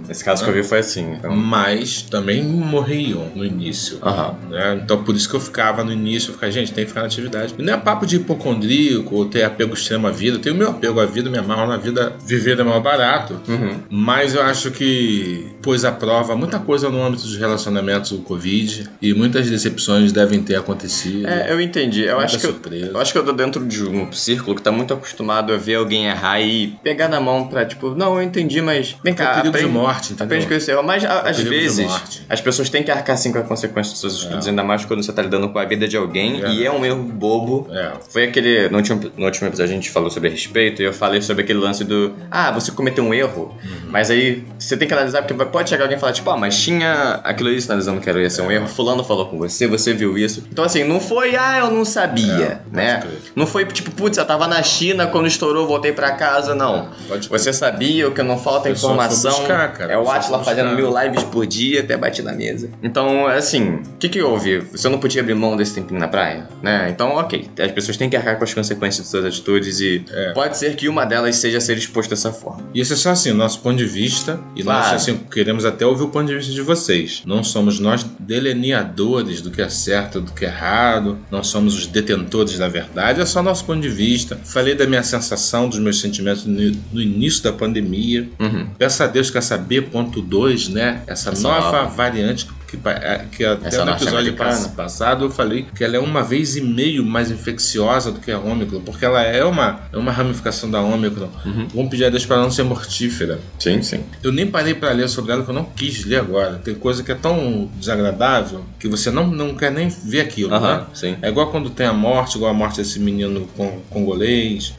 Esse caso que eu vi foi assim. Então. mas também morriam no início. Aham. né? Então por isso que eu ficava no início, eu ficava, gente, tem que ficar na atividade. E não é papo de hipocondríaco ou ter apego extremo à vida. Eu tenho meu apego à vida, minha amarro na vida, viver é mais barato. Uhum. Mas eu acho que pôs à prova muita coisa no âmbito dos relacionamentos o Covid e muitas decepções devem ter acontecido. É, eu entendi. Eu acho que eu, eu acho que eu tô dentro de um círculo que tá muito acostumado a ver alguém errar e pegar na mão pra, tipo, não, eu entendi, mas vem É cá, de aprende, morte, entendeu? aprende com esse erro. Mas a- às perigo de vezes, as pessoas têm que arcar sim com a consequência dos seus estudos, ainda mais quando você tá lidando com a vida de alguém É. e é um erro bobo. É. Foi aquele. No último, no último episódio a gente falou sobre respeito e eu falei sobre aquele lance do. Ah, você cometeu um erro, Uhum. mas aí você tem que analisar, porque pode chegar alguém e falar, tipo, ah, mas tinha aquilo ali sinalizando que era ia ser um erro, fulano falou com você, você viu isso. Então assim, não foi, ah, eu não sabia, É, né? Não foi tipo, putz, eu tava na China quando estourou, voltei pra casa, não. Você sabia o que não falta informação. buscar, cara. é o Atila fazendo mil lives por dia até bater na mesa. Então, assim, o que que houve? Você não podia abrir mão desse tempinho na praia, né? Então, ok, as pessoas têm que arcar com as consequências de suas atitudes e É. pode ser que uma delas seja ser exposto dessa forma. E esse é só assim, o nosso ponto de vista. E Claro. nós assim, queremos até ouvir o ponto de vista de vocês. Não somos nós delineadores do que é certo do que é errado. Não somos os detentores da verdade. É só nosso ponto de vista. Falei da minha sensação, dos meus sentimentos no, no início da pandemia. Uhum. Peço a Deus que essa B.2, né? Essa, Essa nova, nova. variante que, pa- é, que até Essa no episódio norte-americana. pass- passado eu falei que ela é uma vez e meio mais infecciosa do que a Ômicron, porque ela é uma, é uma ramificação da Ômicron. Uhum. Vamos pedir a Deus para não ser mortífera. Sim, sim. Eu nem parei para ler sobre ela, que eu não quis ler agora. Tem coisa que é tão desagradável que você não, não quer nem ver aquilo, Aham, né? sim. É igual quando tem a morte, igual a morte desse menino con- congolês,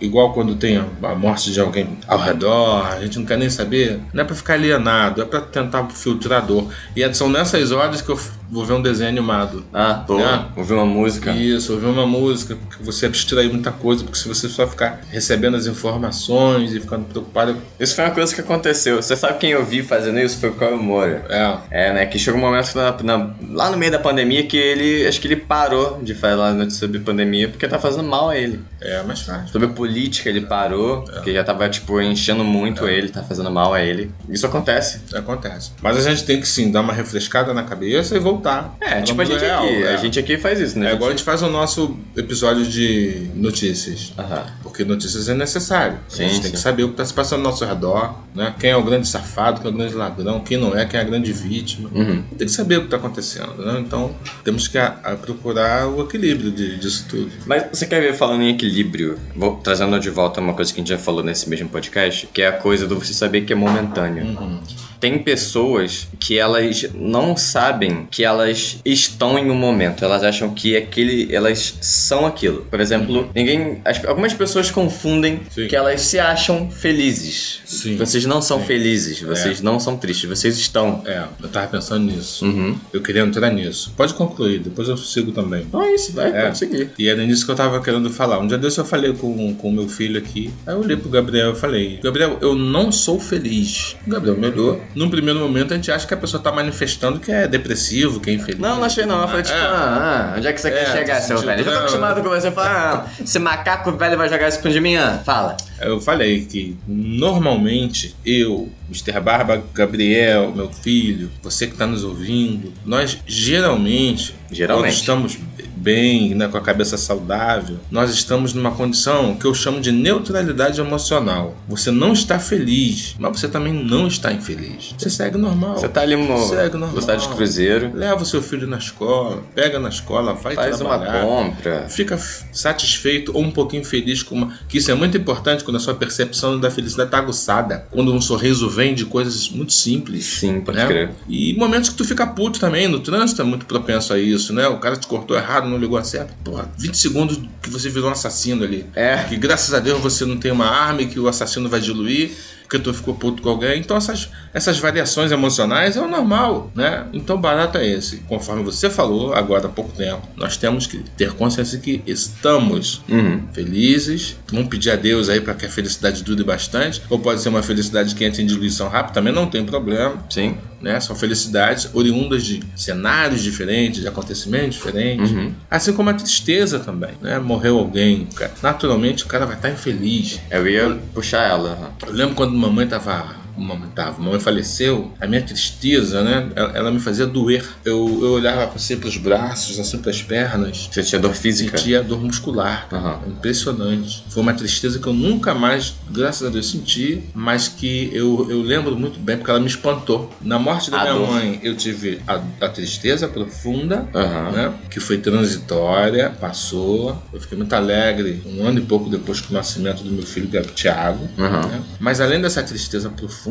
igual quando tem a, a morte de alguém ao redor, a gente não quer nem saber. Não é pra ficar alienado, é pra tentar filtrar a dor. E são nessas horas que eu vou ver um desenho animado. Ah, pô, É. ouvir uma música. Isso, ouvir uma música, porque você abstrai muita coisa, porque se você só ficar recebendo as informações e ficando preocupado. Isso foi uma coisa que aconteceu. Você sabe quem eu vi fazendo isso? Foi o Caio Moura. É, É, né? Que chegou um momento na- na- lá no meio da pandemia que ele. Acho que ele parou de falar notícias sobre pandemia porque tá fazendo mal a ele. é mais fácil. Sobre política ele parou, porque já tava, tipo, enchendo muito ele, tá fazendo mal a ele. Isso acontece. Acontece. Mas a gente tem que sim dar uma refrescada na cabeça e voltar. É, tipo a gente real, aqui. é. A gente aqui faz isso, né? É igual a gente faz o nosso episódio de notícias. Aham. Porque notícias é necessário. Sim, a gente tem sim. que saber o que está se passando ao nosso redor, né? Quem é o grande safado, quem é o grande ladrão, quem não é, quem é a grande vítima. Uhum. Tem que saber o que está acontecendo, né? Então temos que a- a procurar o equilíbrio de- disso tudo. Mas você quer ver falando em equilíbrio? Vou trazendo de volta uma coisa que a gente já falou nesse mesmo podcast, que é a coisa do você saber que é momentâneo. Uhum. Tem pessoas que elas não sabem que elas estão em um momento. Elas acham que aquele, elas são aquilo. Por exemplo, ninguém, as- algumas pessoas confundem Sim. que elas se acham felizes. Sim. Vocês não são Sim. felizes. Vocês não são tristes. Vocês estão. É, eu tava pensando nisso. Uhum. Eu queria entrar nisso. Pode concluir, depois eu sigo também. É isso, vai, É. pode seguir. E era nisso que eu tava querendo falar. Um dia desse eu falei com o meu filho aqui. Aí eu olhei pro Gabriel e falei: Gabriel, eu não sou feliz. O Gabriel me olhou. Num primeiro momento a gente acha que a pessoa tá manifestando que é depressivo, que é infeliz. Não, não achei não. Eu falei, tipo, É. ah, ah, onde é que você É, quer chegar, tô seu velho? Eu tô acostumado com você falar, ah, esse macaco velho vai jogar isso com de mim, ah, fala. Eu falei que normalmente eu, Mr. Barba, Gabriel, meu filho, você que tá nos ouvindo, nós geralmente, Geralmente. quando estamos bem, né, com a cabeça saudável, nós estamos numa condição que eu chamo de neutralidade emocional. Você não está feliz, mas você também não está infeliz. Você segue normal. Você tá ali no Segue normal. velocidade de cruzeiro, Leva o seu filho na escola, pega na escola, vai faz uma compra. fica satisfeito ou um pouquinho feliz com uma. Que isso é muito importante quando a sua percepção da felicidade está aguçada. Quando um sorriso vem de coisas muito simples. Sim, pode né? crer. E momentos que tu fica puto também, no trânsito é muito propenso a isso, né? O cara te cortou errado, não ligou a certo. Porra, 20 segundos que você virou um assassino ali. É. Que graças a Deus você não tem uma arma e que o assassino vai diluir, porque tu ficou puto com alguém. Então essas, essas variações emocionais é o normal, né? Então barato é esse. Conforme você falou agora há pouco tempo, nós temos que ter consciência que estamos Uhum. felizes. Vamos pedir a Deus aí para que a felicidade dure bastante. Ou pode ser uma felicidade que entra em diluição rápida, também não tem problema. Sim. Né? São felicidades oriundas de cenários diferentes, de acontecimentos diferentes. Uhum. Assim como a tristeza também. Né? Morreu alguém, cara. naturalmente o cara vai estar infeliz. Eu ia puxar ela. Eu lembro quando mamãe tava tava. Mamãe faleceu, a minha tristeza, né? Ela, ela me fazia doer. Eu, eu olhava assim pros braços, assim pras pernas. Você tinha dor física? Sentia dor muscular. Aham. Impressionante. Foi uma tristeza que eu nunca mais, graças a Deus, senti, mas que eu, eu lembro muito bem porque ela me espantou. Na morte da A minha dor. mãe, eu tive a, a tristeza profunda, Aham. né? Que foi transitória, passou. Eu fiquei muito alegre um ano e pouco depois do nascimento do meu filho, Gabriel Thiago. Aham. né? Mas além dessa tristeza profunda,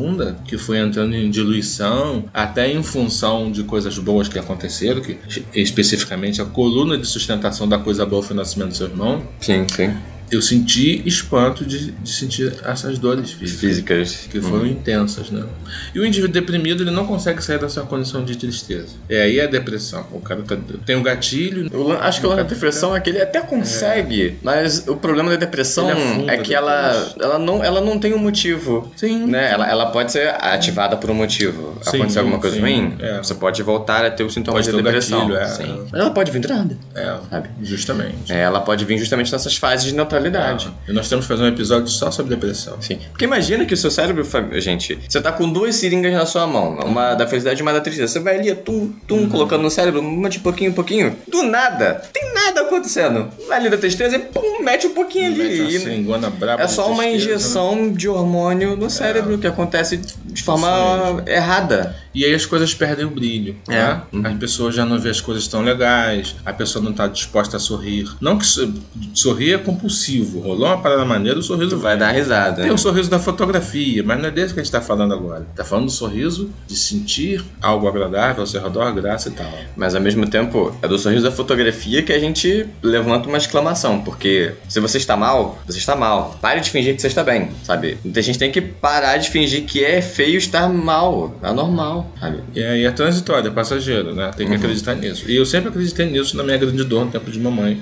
que foi entrando em diluição, até em função de coisas boas que aconteceram, que especificamente a coluna de sustentação da coisa boa foi o nascimento do seu irmão, Sim, sim. Eu senti espanto de, de sentir essas dores físicas. Físicas. Que foram intensas, né? E o indivíduo deprimido, ele não consegue sair dessa condição de tristeza. É aí a depressão. O cara tá, tem um gatilho, Eu acho que o lance da depressão é que ele até consegue, mas o problema da depressão é que ela, ela, não, ela não tem um motivo. Sim. Né? Ela, ela pode ser ativada por um motivo. Sim, Acontecer alguma coisa sim, ruim, é. você pode voltar a ter os sintomas Pode da ter um depressão. gatilho, é. Sim. Mas ela pode vir do nada, É, sabe? justamente. É, ela pode vir justamente nessas fases de neutralidade. E nós temos que fazer um episódio só sobre depressão. Sim. Porque imagina que o seu cérebro, gente, você tá com duas seringas na sua mão, uma da felicidade e uma da tristeza. Você vai ali, tum, tum, Uhum. colocando no cérebro, uma de pouquinho em pouquinho. Do nada, tem nada acontecendo. Vai ali da tristeza e pum, mete um pouquinho ali. Uma braba é só uma né? injeção de hormônio no cérebro que acontece de forma errada. E aí as coisas perdem o brilho. É. Né? Uhum. As pessoas já não vê as coisas tão legais, a pessoa não está disposta a sorrir. Não que so- sorrir é compulsivo. Rolou uma parada maneira, o sorriso Tu vai dar risada. Tem o sorriso da fotografia, mas não é desse que a gente está falando agora. Tá falando do sorriso de sentir algo agradável ao seu redor, graça e tal. Mas ao mesmo tempo, é do sorriso da fotografia que a gente levanta uma exclamação, porque se você está mal, você está mal. Pare de fingir que você está bem, sabe? A gente tem que parar de fingir que é feio estar mal, é normal, sabe? E aí é transitório, é passageiro, né? Tem que acreditar nisso. E eu sempre acreditei nisso na minha grande dor no tempo de mamãe.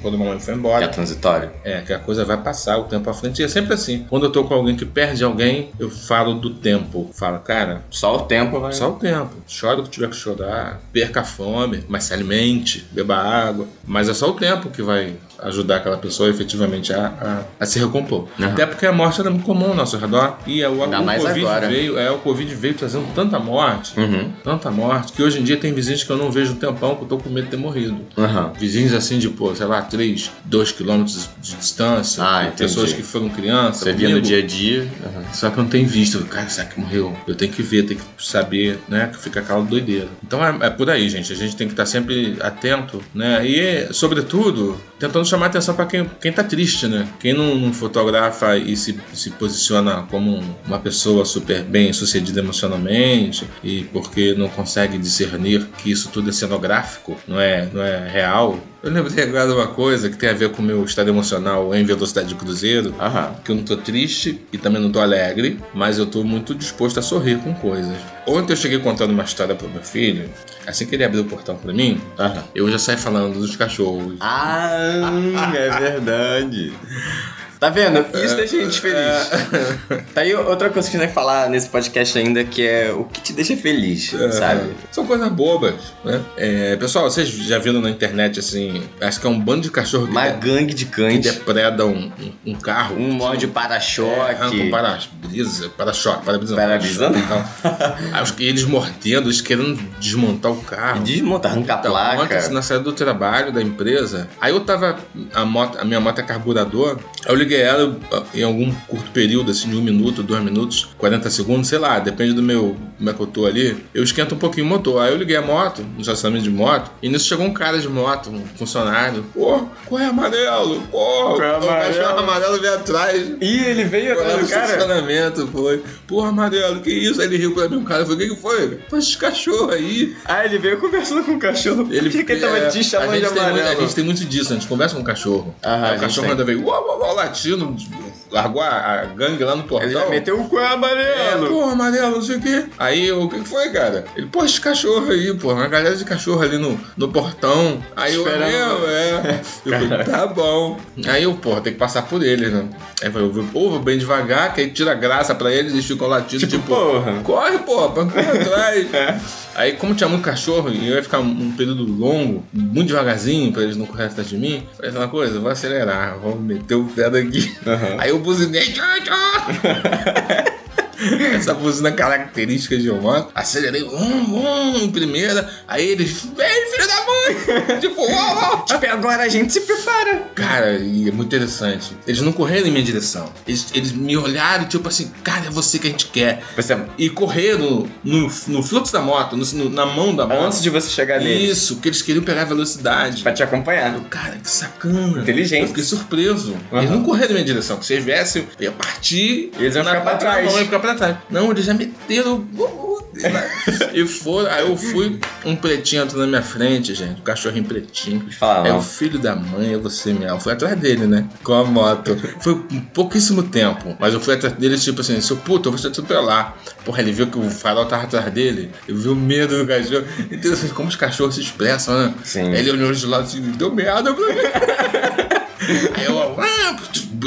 Quando a mamãe foi Que é embora. transitório. É, que a coisa vai passar o tempo à frente. E é sempre assim. Quando eu tô com alguém que perde alguém, eu falo do tempo. Falo, cara, Só o tempo vai. só o tempo. Chora o que tiver que chorar. Perca a fome, mas se alimente, beba água. Mas é só o tempo que vai ajudar aquela pessoa efetivamente a, a, a se recompor. Aham. Até porque a morte era muito comum ao nosso redor. E o, Ainda o mais Covid agora. veio, é, o Covid veio trazendo tanta morte. Uhum. Tanta morte, que hoje em dia tem vizinhos que eu não vejo um tempão que eu tô com medo de ter morrido. Aham. Vizinhos assim de, pô, sei lá, 3, 2 quilômetros de distância. Ah, pessoas que foram crianças. Você via no dia a dia. Só que eu não tenho visto. Cara, será que morreu? Eu tenho que ver, tenho que saber, né? Que fica aquela doideira. Então é, é por aí, gente. A gente tem que estar sempre atento, né? E, sobretudo, tentando chamar atenção para quem, quem tá triste, né? Quem não, não fotografa e se, se posiciona como um- uma pessoa super bem sucedida emocionalmente e porque não consegue discernir que isso tudo é cenográfico, não é, não é real. Eu lembrei agora de uma coisa que tem a ver com o meu estado emocional em velocidade de cruzeiro Aham. que eu não tô triste e também não tô alegre, mas eu tô muito disposto a sorrir com coisas. Ontem eu cheguei contando uma história pro meu filho, assim que ele abriu o portão pra mim, Aham. eu já saí falando dos cachorros. Ah, é verdade. Tá vendo? Isso deixa a gente feliz. Tá aí outra coisa que a gente vai falar nesse podcast ainda, que é o que te deixa feliz, É, sabe? São coisas bobas, né? É, pessoal, vocês já viram na internet assim, acho que é um bando de cachorro que, Uma de- gangue de que cães, depredam um, um- um carro. um mod É, arranca para-choque. um para-brisa, para-choque, para-brisa. Para-brisa não. Então, aí os- eles mordendo, eles querendo desmontar o carro. Desmonta, arranca a Então, ontem, placa. assim, na saída do trabalho da empresa, aí eu tava. A, moto, a minha moto é carburador, eu liguei ela em algum curto período, assim, de um minuto, dois minutos, 40 segundos, sei lá, depende do meu. como é que eu tô ali, eu esquento um pouquinho o motor. Aí eu liguei a moto, no estacionamento de moto, e nisso chegou um cara de moto, um funcionário. Pô, qual é amarelo? Pô, Qual é o amarelo? cachorro amarelo veio atrás. Ih, ele veio Foi atrás no do cara. estacionamento, foi. Porra, amarelo, que isso? Aí ele riu pra mim, o cara. Eu falei, o que, que foi? Foi esse cachorro aí. Ah, ele veio conversando com o cachorro. Ele, Por que que ele tava é, te chamando de tem muito- amarelo? a gente tem muito disso, a gente conversa com o cachorro. Aham, a Aí o cachorro tem. veio, uau, latindo, largou a, a gangue lá no portão. Ele já meteu o cu É, amarelo. pô, amarelo, não sei o quê. Aí eu, o que foi, cara? Ele, pô, esse cachorro aí, pô, uma galera de cachorro ali no, no portão. Aí eu, Esperando. meu, é. Eu falei, tá bom. Aí eu, pô, tem que passar por ele, né? Aí eu falei, eu vou, pô, vou bem devagar, que aí tira graça pra eles, eles ficam latindo, Tipo, tipo, porra. corre, pô, pra correr atrás. Aí, como tinha muito cachorro e eu ia ficar um período longo, muito devagarzinho, pra eles não correrem atrás de mim, falei uma coisa, vou acelerar, vou meter o pé daqui. Aham. Aí eu buzinei, essa buzina característica de moto. Acelerei, um, um, em primeira. Aí eles, vem, filho tipo, uau. Tipo, agora a gente se prepara. Cara, e é muito interessante. Eles não correram em minha direção. Eles, eles me olharam, tipo assim, cara, é você que a gente quer. Você, E correram no, no fluxo da moto, no- no- na mão da moto. antes de você chegar nele, Isso, que eles queriam pegar velocidade. pra te acompanhar. Eu, cara, que sacana. Inteligente. Eu fiquei surpreso. Uhum. Eles não correram na minha direção. Se eles viessem, eu ia partir. Eles iam ficar pra trás. Eu ia ficar pra trás. Não, eles já meteram. e foram. Aí eu fui, um pretinho entrou na minha frente, gente. Um cachorrinho pretinho. Falavam, É o filho da mãe, é você mesmo. Eu fui atrás dele, né? Com a moto. Foi um pouquíssimo tempo. Mas eu fui atrás dele, tipo assim, seu puto, eu vou te atropelar. Porra, ele viu que o farol tava atrás dele. Ele viu o medo do cachorro. Interessante como os cachorros se expressam, né? Sim. Aí ele olhou de lado e disse, deu merda pra mim. Aí eu, ah,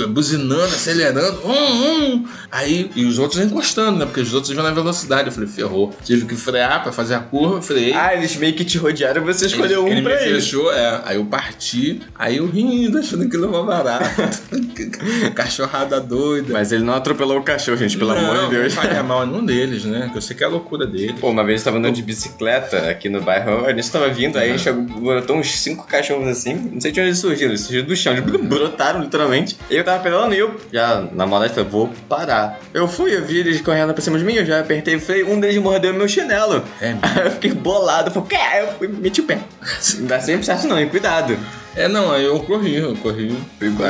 buzinando, acelerando, hum, hum. Aí, e os outros encostando, né? Porque os outros iam na velocidade. Eu falei, ferrou. Tive que frear pra fazer a curva, freiei. Ah, eles meio que te rodearam e você escolheu ele, um ele pra me eles. fechou, é. Aí eu parti, aí eu rindo, achando que ele ia barato. Cachorrada doida. Mas ele não atropelou o cachorro, gente, pelo amor de Deus. Não faria mal a nenhum deles, né? Que eu sei que é a loucura deles. Pô, uma vez eu tava andando de bicicleta aqui no bairro, a gente tava vindo, aí Uhum. chegou, brotou uns cinco cachorros assim, não sei de onde eles surgiram, eles surgiram do chão, eles brotaram literalmente. Eu tava pedalando e eu, já na falei, vou parar. Eu fui, eu vi eles correndo pra cima de mim, eu já apertei o freio, um deles mordeu meu chinelo. É mesmo? Aí eu fiquei bolado, falei, que? Aí eu fui, meti o pé. Não dá sempre certo não, e cuidado. É, não, aí eu corri, eu corri.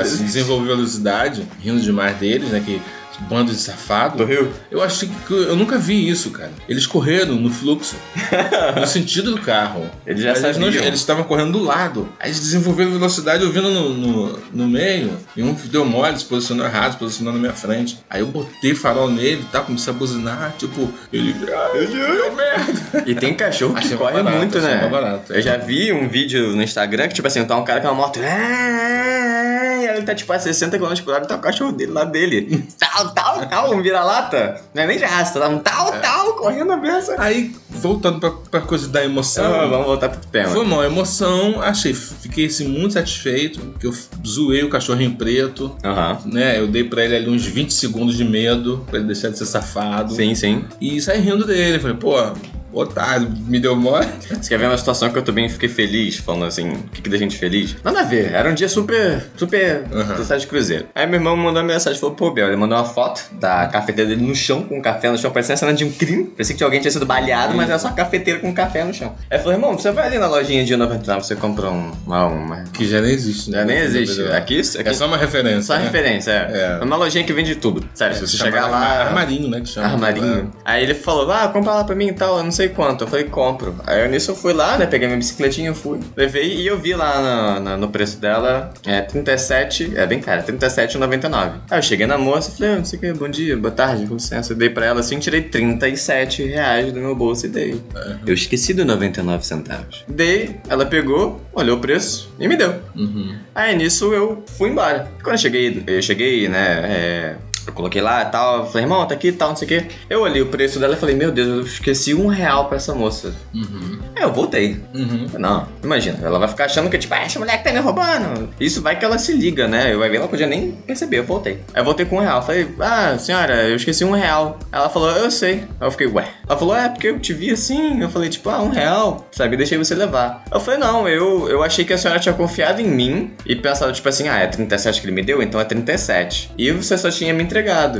Assim, desenvolvi velocidade, rindo demais deles, né? Que bando de safado. Do Rio? Eu acho que eu nunca vi isso, cara. Eles correram no fluxo, no sentido do carro. Eles já não-. Eles estavam correndo do lado. Aí eles desenvolveram velocidade, eu vindo no, no, no meio, e um deu mole, se posicionou errado, se posicionou na minha frente. Aí eu botei farol nele e tal, comecei a buzinar, tipo, ele. Ah, deu merda. E tem cachorro que Achei corre barato, muito, né? barato, é. Eu já vi um vídeo no Instagram que, tipo assim, tá um cara com uma moto. E ele tá tipo a 60 km por hora e tá o cachorro dele lá dele. Tal, tal, tal, um vira-lata. Não é nem de raça, tá um tal, É. tal, correndo a beça. Aí, voltando pra, pra coisa da emoção. Ah, vamos voltar pro tema. Foi uma emoção, achei, fiquei assim, muito satisfeito, que eu zoei o cachorrinho preto, Aham. né? Eu dei pra ele ali uns 20 segundos de medo, pra ele deixar de ser safado. Sim, sim. E saí rindo dele, falei, pô, otário, me deu mole. Você quer ver uma situação que eu também fiquei feliz, falando assim, o que, que deixa a gente feliz? Nada a ver, era um dia super, super uhum. de cruzeiro. Aí meu irmão mandou uma mensagem, falou, pô, Bel, ele mandou uma foto da cafeteira dele no chão, com um café no chão, parecia uma cena de um crime. Parecia que tinha alguém tinha sido baleado, mas era só cafeteira com café no chão. Aí falei, irmão, você vai ali na lojinha de 99, você compra um, uma, uma... Que já nem existe, né? Já nem existe. Aqui, aqui É só uma referência. só né? referência, é. É. É uma lojinha que vende tudo. Sério, se você chegar lá... Armarinho, né? Que chama. Armarinho. Aí ele falou, ah, compra lá pra mim e tal, eu não sei quanto. Eu falei, compro. Aí eu, nisso eu fui lá, né, peguei minha bicicletinha, eu fui, levei e eu vi lá na- na- no preço dela, é 37, é bem caro, 37,99. Aí eu cheguei na moça e falei, ah, não sei o que, bom dia, boa tarde, com licença. Eu dei pra ela assim, tirei 37 reais do meu bolso e dei. Eu esqueci do 99 centavos. Dei, ela pegou, olhou o preço e me deu. Uhum. Aí nisso eu fui embora. Quando eu cheguei, eu cheguei, né? é, eu coloquei lá e tal, falei, irmão, tá aqui e tal, não sei o quê. Eu olhei o preço dela e falei, meu Deus, eu esqueci um real pra essa moça. Uhum. Aí eu voltei. Uhum. Não, imagina, ela vai ficar achando que, tipo, ah, essa mulher que tá me roubando. Isso vai que ela se liga, né? Eu vai ver, ela podia nem perceber, eu voltei. Aí eu voltei com um real. Falei, ah, senhora, eu esqueci um real. Ela falou, eu sei. Aí eu fiquei, ué. Ela falou, é, porque eu te vi assim. Eu falei, tipo, ah, um real, sabe? Deixei você levar. Eu falei, não, eu, eu achei que a senhora tinha confiado em mim e pensado, tipo assim, ah, é 37 que ele me deu, então é 37. E você só tinha me entregado.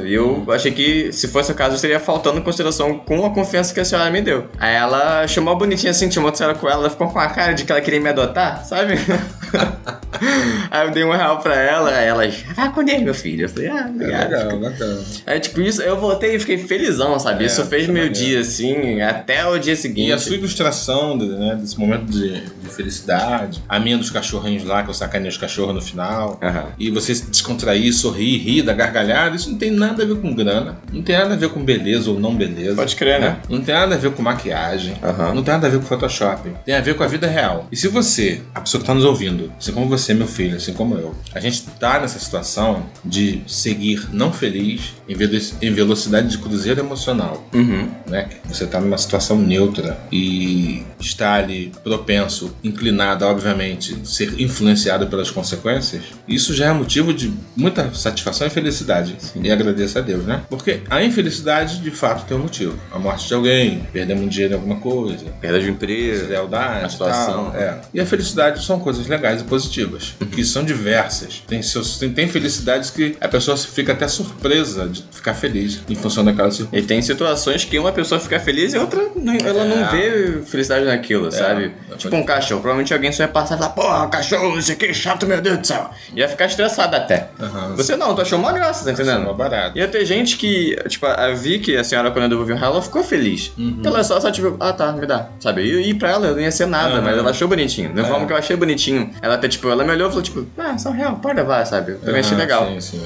E eu achei que, se fosse o caso, estaria faltando consideração com a confiança que a senhora me deu. Aí ela chamou a bonitinha assim, chamou a senhora com ela, ela ficou com a cara de que ela queria me adotar, sabe? aí eu dei um real pra ela, aí ela, vai com ele, meu filho. Eu falei, ah, É obrigado. legal, legal. Aí, tipo, isso, eu voltei e fiquei felizão, sabe? É, isso fez é meu dia, assim, até o dia seguinte. E a sua ilustração né, desse momento de, de felicidade, a minha dos cachorrinhos lá, que eu sacanei os cachorros no final, Aham. e você se descontrair, sorrir, rir da gargalhada, isso não tem nada a ver com grana, não tem nada a ver com beleza ou não beleza. Pode crer, né? Não tem nada a ver com maquiagem, Aham. não tem nada a ver com Photoshop, tem a ver com a vida real. E se você, a pessoa que está nos ouvindo, assim como você meu filho, assim como eu, a gente tá nessa situação de seguir não feliz em em velocidade de cruzeiro emocional, Uhum. né? Você tá numa situação neutra e está ali propenso, inclinado, obviamente, ser influenciado pelas consequências. Isso já é motivo de muita satisfação e felicidade. E agradeço a Deus, né? Porque a infelicidade, de fato, tem um motivo. A morte de alguém, perdemos um dinheiro em alguma coisa, Perda de empresa. deslealdade, A situação. tal, é. E a felicidade são coisas legais e positivas, que são diversas. Tem, seus, tem, tem felicidades que a pessoa fica até surpresa de ficar feliz em função daquela circunstância. E tem situações que uma pessoa fica feliz e outra ela não É. vê felicidade naquilo, sabe? É. Tipo um cachorro. Provavelmente alguém só ia passar e falar, porra, cachorro, isso aqui é chato, meu Deus do céu. Ia ficar estressado até. Aham. Você não, tu achou uma graça, tá é entendendo? Mó barato. Ia ter gente que, tipo, a Vicky, a senhora, quando eu devolvi o real, ela ficou feliz. Uhum. Ela só, só, tipo, ah tá, me dá. Sabe? E, e pra ela não ia ser nada, Aham. mas ela achou bonitinho. Da É. forma que eu achei bonitinho. Ela até, tipo, ela me olhou e falou, tipo, ah, só um real, pode levar, sabe? Eu também achei Aham, legal. Sim, sim.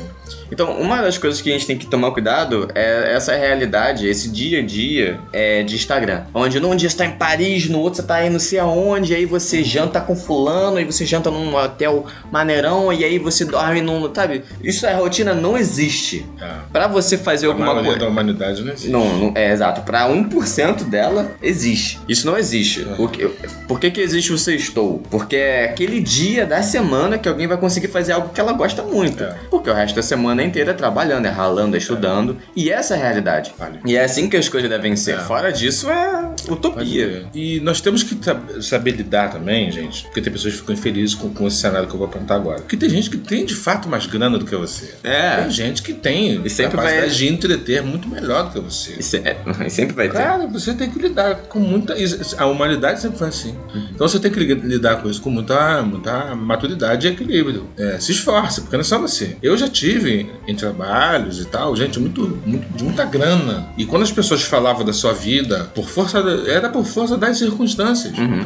Então, uma das coisas que a gente tem que tomar cuidado é essa realidade, esse dia a dia é, de Instagram. Onde num dia você tá em Paris, no outro você tá aí não sei aonde, aí você janta com fulano, aí você janta num hotel maneirão, e aí você dorme num. Sabe? Isso é rotina, não existe. É. Pra você fazer alguma coisa. da humanidade não existe. Não, não, é exato. Pra 1% dela, existe. Isso não existe. Uhum. O que- por que, que existe o sextou? Porque é aquele dia da semana que alguém vai conseguir fazer algo que ela gosta muito. É. Porque o resto da semana inteira é trabalhando, é ralando, é estudando. E essa é a realidade. Vale. E é assim que as coisas devem ser. É. Fora disso, é utopia. E nós temos que sab- saber lidar também, gente, porque tem pessoas que ficam infelizes com, com esse cenário que eu vou apontar agora. Porque tem gente que tem de fato mais grana do que você. É. Tem gente que tem E sempre capacidade vai- de entreter muito melhor do que você. E se- é, e sempre vai ter. Cara, você tem que lidar com muita. A humanidade sempre foi assim. Então você tem que li- lidar com isso com muita, muita maturidade e equilíbrio. É, se esforce, porque não é só você. Eu já tive em trabalhos e tal, gente, muito, muito- de muita grana. E quando as pessoas falavam da sua vida, por força era por força das circunstâncias. Uhum.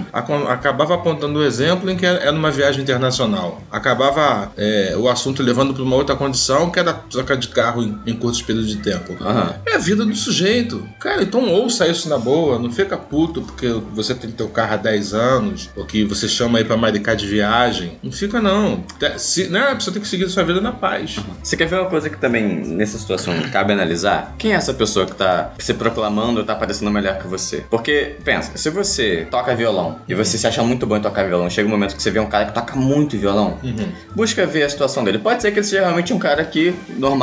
Acabava apontando o exemplo em que era numa viagem internacional. Acabava é, o assunto levando para uma outra condição, que era de carro em, em curtos períodos de tempo. Aham. É a vida do sujeito. Cara, então ouça isso na boa. Não fica puto porque você tem teu carro há 10 anos, ou que você chama aí pra maricar de viagem. Não fica, não. Se, né, a pessoa tem que seguir sua vida na paz. Você quer ver uma coisa que também, nessa situação, cabe analisar? Quem é essa pessoa que tá se proclamando ou tá parecendo melhor que você? Porque, pensa, se você toca violão e você se acha muito bom em tocar violão, chega um momento que você vê um cara que toca muito violão, busca ver a situação dele. Pode ser que ele seja realmente um cara que, normal,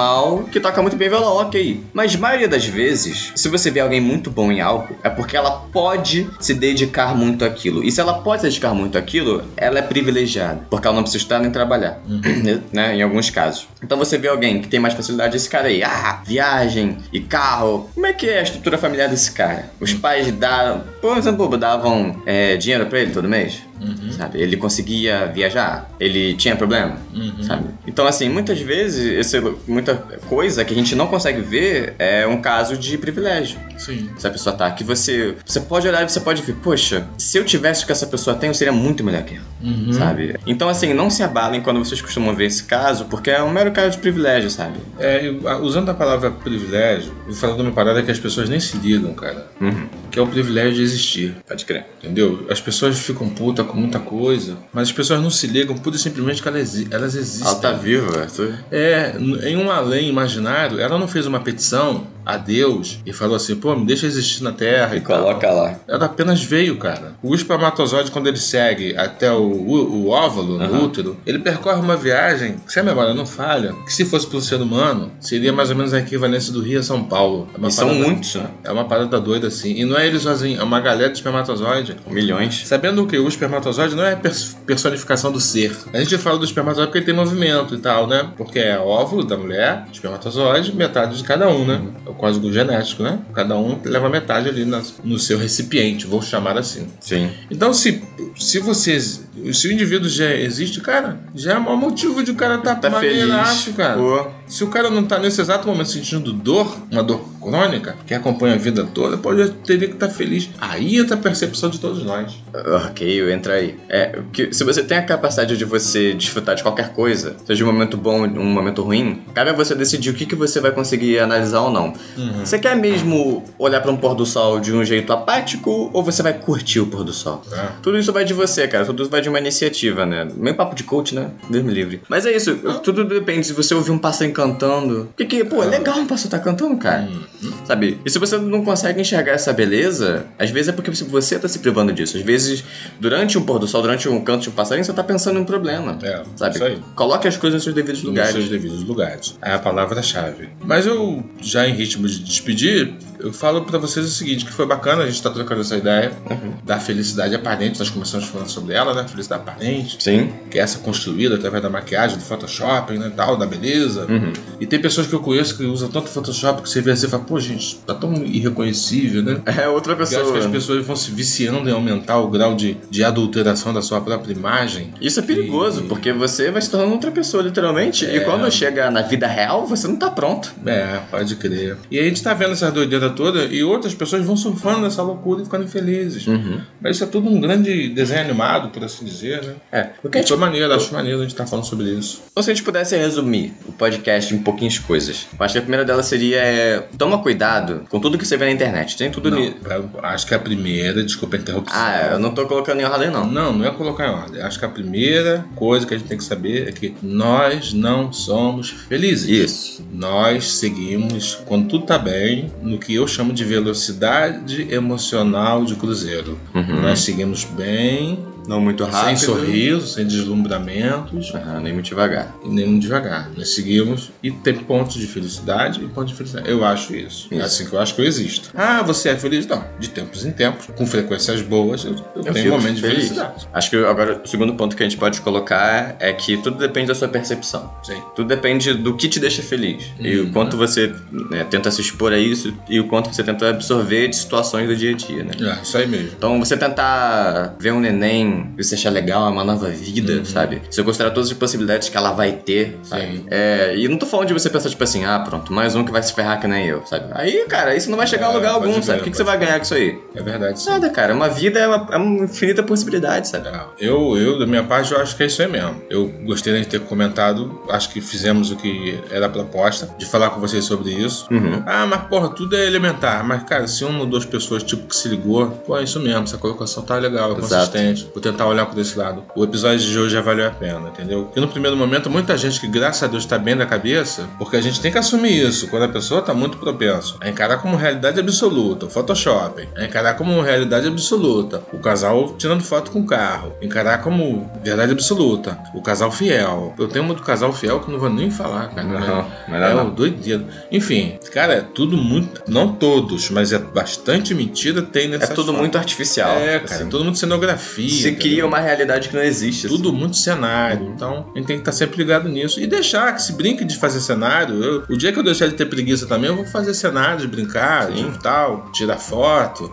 que toca muito bem violão, ok. Mas, maioria das vezes, se você vê alguém muito bom em algo, é porque ela pode se dedicar muito àquilo. E se ela pode se dedicar muito àquilo, ela é privilegiada. Porque ela não precisa estudar nem trabalhar. né? Em alguns casos. Então você vê alguém que tem mais facilidade, esse cara aí, ah, viagem e carro. Como é que é a estrutura familiar desse cara? Os pais davam, por exemplo, davam é, dinheiro pra ele todo mês? Sabe? Ele conseguia viajar? Ele tinha problema? Sabe? Então, assim, muitas vezes, esse, muita coisa que a gente não consegue ver é um caso de privilégio. Sim. Se a pessoa tá aqui, você, você pode olhar e você pode ver, poxa, se eu tivesse o que essa pessoa tem, eu seria muito melhor que ela. Uhum. Sabe? Então, assim, não se abalem quando vocês costumam ver esse caso, porque é um mero caso de privilégio, sabe? É, eu- usando a palavra privilégio, vou falar de uma parada que as pessoas nem se ligam, cara. Uhum. Que é o privilégio de existir. Pode crer. Entendeu? As pessoas ficam putas muita coisa, mas as pessoas não se ligam pura e simplesmente que elas, elas existem. Ela tá viva. tu- É, n- em um além imaginário, ela não fez uma petição a Deus e falou assim, pô, me deixa existir na Terra e, E tal. coloca lá. Ela apenas veio, cara. O espermatozoide, quando ele segue até o, o, o óvulo, no Aham. útero, ele percorre uma viagem, que se a memória não falha, que se fosse para um ser humano, seria mais ou menos a equivalência do Rio a São Paulo. É E são muitos, né? É uma parada doida assim. E não é ele sozinho, é uma galera de espermatozoide. Milhões. Sabendo que o espermatozoide não é a pers- personificação do ser. A gente fala do espermatozoide porque ele tem movimento e tal, né? Porque é óvulo da mulher, espermatozoide, metade de cada um, né? O código genético, né? Cada um leva metade ali na- no seu recipiente, vou chamar assim. Sim. Então, se, se você. Se o indivíduo já existe, cara, já é o maior motivo de o cara estar Tá maneiraço, feliz. cara. Pô, Se o cara não tá nesse exato momento sentindo dor, uma dor crônica, que acompanha a vida toda, pode teria que estar feliz. Aí entra a percepção de todos nós. Ok, eu entro aí. É, que se você tem a capacidade de você desfrutar de qualquer coisa, seja um momento bom ou um momento ruim, cabe a você decidir o que, que você vai conseguir analisar ou não. Uhum. Você quer mesmo olhar para um pôr do sol de um jeito apático ou você vai curtir o pôr do sol? É. Tudo isso vai de você, cara. Tudo isso vai de uma iniciativa, né? Meio papo de coach, né? Deus me livre. Mas é isso. Tudo depende. Se você ouvir um pássaro cantando. Porque, pô, é legal um pássaro tá cantando, cara. Sabe? E se você não consegue enxergar essa beleza, às vezes é porque você tá se privando disso. Às vezes, durante um pôr do sol, durante um canto de um passarinho, você tá pensando em um problema. É, Sabe? isso aí. Coloque as coisas nos seus devidos Nos lugares. seus devidos lugares. É a palavra-chave. Mas eu, já em ritmo de despedir, eu falo pra vocês o seguinte, que foi bacana a gente tá trocando essa ideia Uhum. da felicidade aparente. Nós começamos falando sobre ela, né? Felicidade aparente. Sim. Que é essa construída através da maquiagem, do Photoshop, né? Tal, da beleza. Uhum. E tem pessoas que eu conheço que usam tanto Photoshop que você vê assim e fala, pô, gente, tá tão irreconhecível, né? É outra Eu acho pessoa. que as pessoas vão se viciando em aumentar o grau de, de adulteração da sua própria imagem. Isso é perigoso, E- porque você vai se tornando outra pessoa, literalmente. E É. quando chega na vida real, você não tá pronto. É, pode crer. E a gente tá vendo essa doideira toda e outras pessoas vão surfando nessa loucura e ficando felizes. Uhum. Mas isso é tudo um grande desenho animado, por assim dizer, né? É. O que a E gente foi maneiro, acho maneiro a gente tá falando sobre isso. Ou se a gente pudesse resumir o podcast em pouquinhas coisas. Eu acho que a primeira delas seria é, toma cuidado com tudo que você vê na internet. Tem tudo Não, pra- acho que a primeira, desculpa a interrupção. Ah, eu não tô colocando em ordem, não. Não, não é colocar em ordem. Acho que a primeira coisa que a gente tem que saber é que nós não somos felizes. Isso. Nós seguimos, quando tudo tá bem, no que eu chamo de velocidade emocional de cruzeiro. Uhum. Nós seguimos bem, Não muito sem rápido. sorriso, sem deslumbramentos, Aham, nem muito devagar. e nem muito devagar. Nós seguimos e tem pontos de felicidade e pontos de felicidade. Eu acho isso. É Isso. assim que eu acho que eu existo. Ah, você é feliz? Não. De tempos em tempos, com frequências boas, eu, eu tenho fico momentos de feliz. felicidade. Acho que agora o segundo ponto que a gente pode colocar é que tudo depende da sua percepção. Sim. Tudo depende do que te deixa feliz. E Uhum. o quanto você né, tenta se expor a isso e o quanto você tenta absorver de situações do dia a dia, né? É, isso aí mesmo. Então, você tentar ver um neném você achar legal, é uma nova vida, Uhum. sabe? Você considerar todas as possibilidades que ela vai ter, sabe? É, e não tô falando de você pensar, tipo assim, ah, pronto, mais um que vai se ferrar que nem eu, sabe? Aí, cara, isso não vai chegar a É, lugar pode algum, crer, sabe? O que, que você vai ganhar com isso aí? É verdade. sim. Nada, cara. Uma vida é uma, é uma infinita possibilidade, sabe? É, Eu, eu, da minha parte, eu acho que é isso aí mesmo. Eu gostaria de ter comentado, acho que fizemos o que era a proposta, de falar com vocês sobre isso. Uhum. Ah, mas porra, tudo é elementar. Mas, cara, se uma ou duas pessoas, tipo, que se ligou, pô, é isso mesmo, essa colocação tá legal, é consistente. Vou tentar olhar por esse lado. O episódio de hoje já valeu a pena, entendeu? Porque no primeiro momento, muita gente que, graças a Deus, tá bem da cabeça, porque a gente tem que assumir isso, quando a pessoa tá muito propenso a encarar como realidade absoluta, o Photoshop, a encarar como realidade absoluta, o casal tirando foto com o carro, encarar como verdade absoluta, o casal fiel. Eu tenho uma do casal fiel que não vou nem falar, cara. Não, né? melhor é não. o doideiro. Enfim, cara, é tudo muito. Não todos, mas é bastante mentira tem É nessa tudo muito artificial. É, cara, assim. é tudo muito cenografia. Você cria uma realidade que não existe. assim. Tudo muito cenário. Então, a gente tem que estar sempre ligado nisso. E deixar que se brinque de fazer cenário. Eu- o dia que eu deixar de ter preguiça também, eu vou fazer cenários, brincar, Sim. de tal, tirar foto.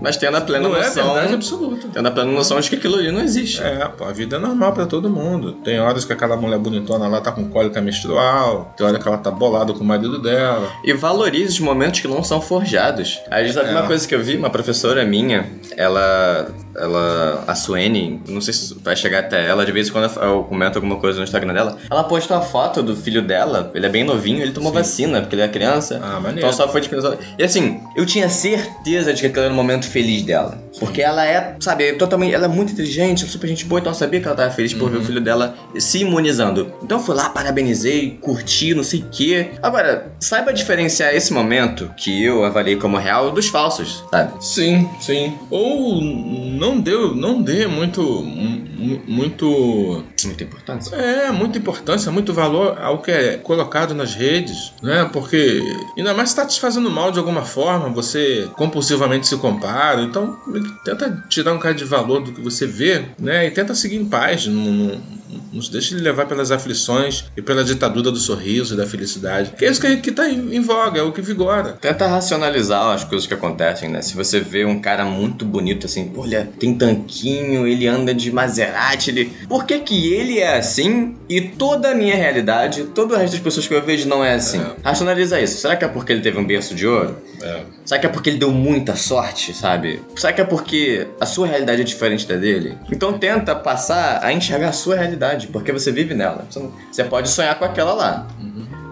Mas tendo a plena não é noção. verdade absoluta. tendo a plena noção de que aquilo ali não existe. É, pô, a vida é normal pra todo mundo. Tem horas que aquela mulher bonitona lá tá com cólica menstrual, tem hora que ela tá bolada com o marido dela. E valorize os momentos que não são forjados. Aí sabe É. uma coisa que eu vi? Uma professora minha, ela. Ela. A Suene, não sei se vai chegar até ela, de vez em quando eu comento alguma coisa no Instagram dela. Ela postou a foto do filho dela, ele é bem novinho, ele tomou Sim. vacina, porque ele é criança. Ah, maneiro. Então só foi dispensado. E assim, eu tinha certeza de que aquele era o momento feliz dela. Porque ela é, sabe, totalmente. Ela é muito inteligente, super gente boa, então eu sabia que ela tava feliz por ver Uhum. o filho dela se imunizando. Então eu fui lá, parabenizei, curti, não sei o quê. Agora, saiba diferenciar esse momento que eu avaliei como real dos falsos, sabe? Sim, sim. Ou não deu, não dê muito, mu- muito, Muita importância. é, muita importância, muito valor ao que é colocado nas redes, né? Porque ainda mais se tá te fazendo mal de alguma forma, você compulsivamente se compara, então tenta tirar um cara de valor do que você vê, né? E tenta seguir em paz, não, não- Nos deixe levar pelas aflições e pela ditadura do sorriso e da felicidade. Que é isso que, que tá em, em voga, é o que vigora. Tenta racionalizar as coisas que acontecem, né? Se você vê um cara muito bonito assim, olha, tem tanquinho, ele anda de Maserati, ele... Por que que ele é assim e toda a minha realidade, todo o resto das pessoas que eu vejo não é assim? É. Racionaliza isso. Será que é porque ele teve um berço de ouro? É. Será que é porque ele deu muita sorte, sabe? Será que é porque a sua realidade é diferente da dele? Então tenta passar a enxergar a sua realidade, porque você vive nela. Você, pode sonhar com aquela lá.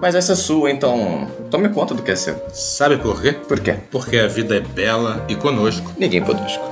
Mas essa é sua, então tome conta do que é seu. Sabe por quê? Por quê? Porque a vida é bela e conosco. Ninguém conosco.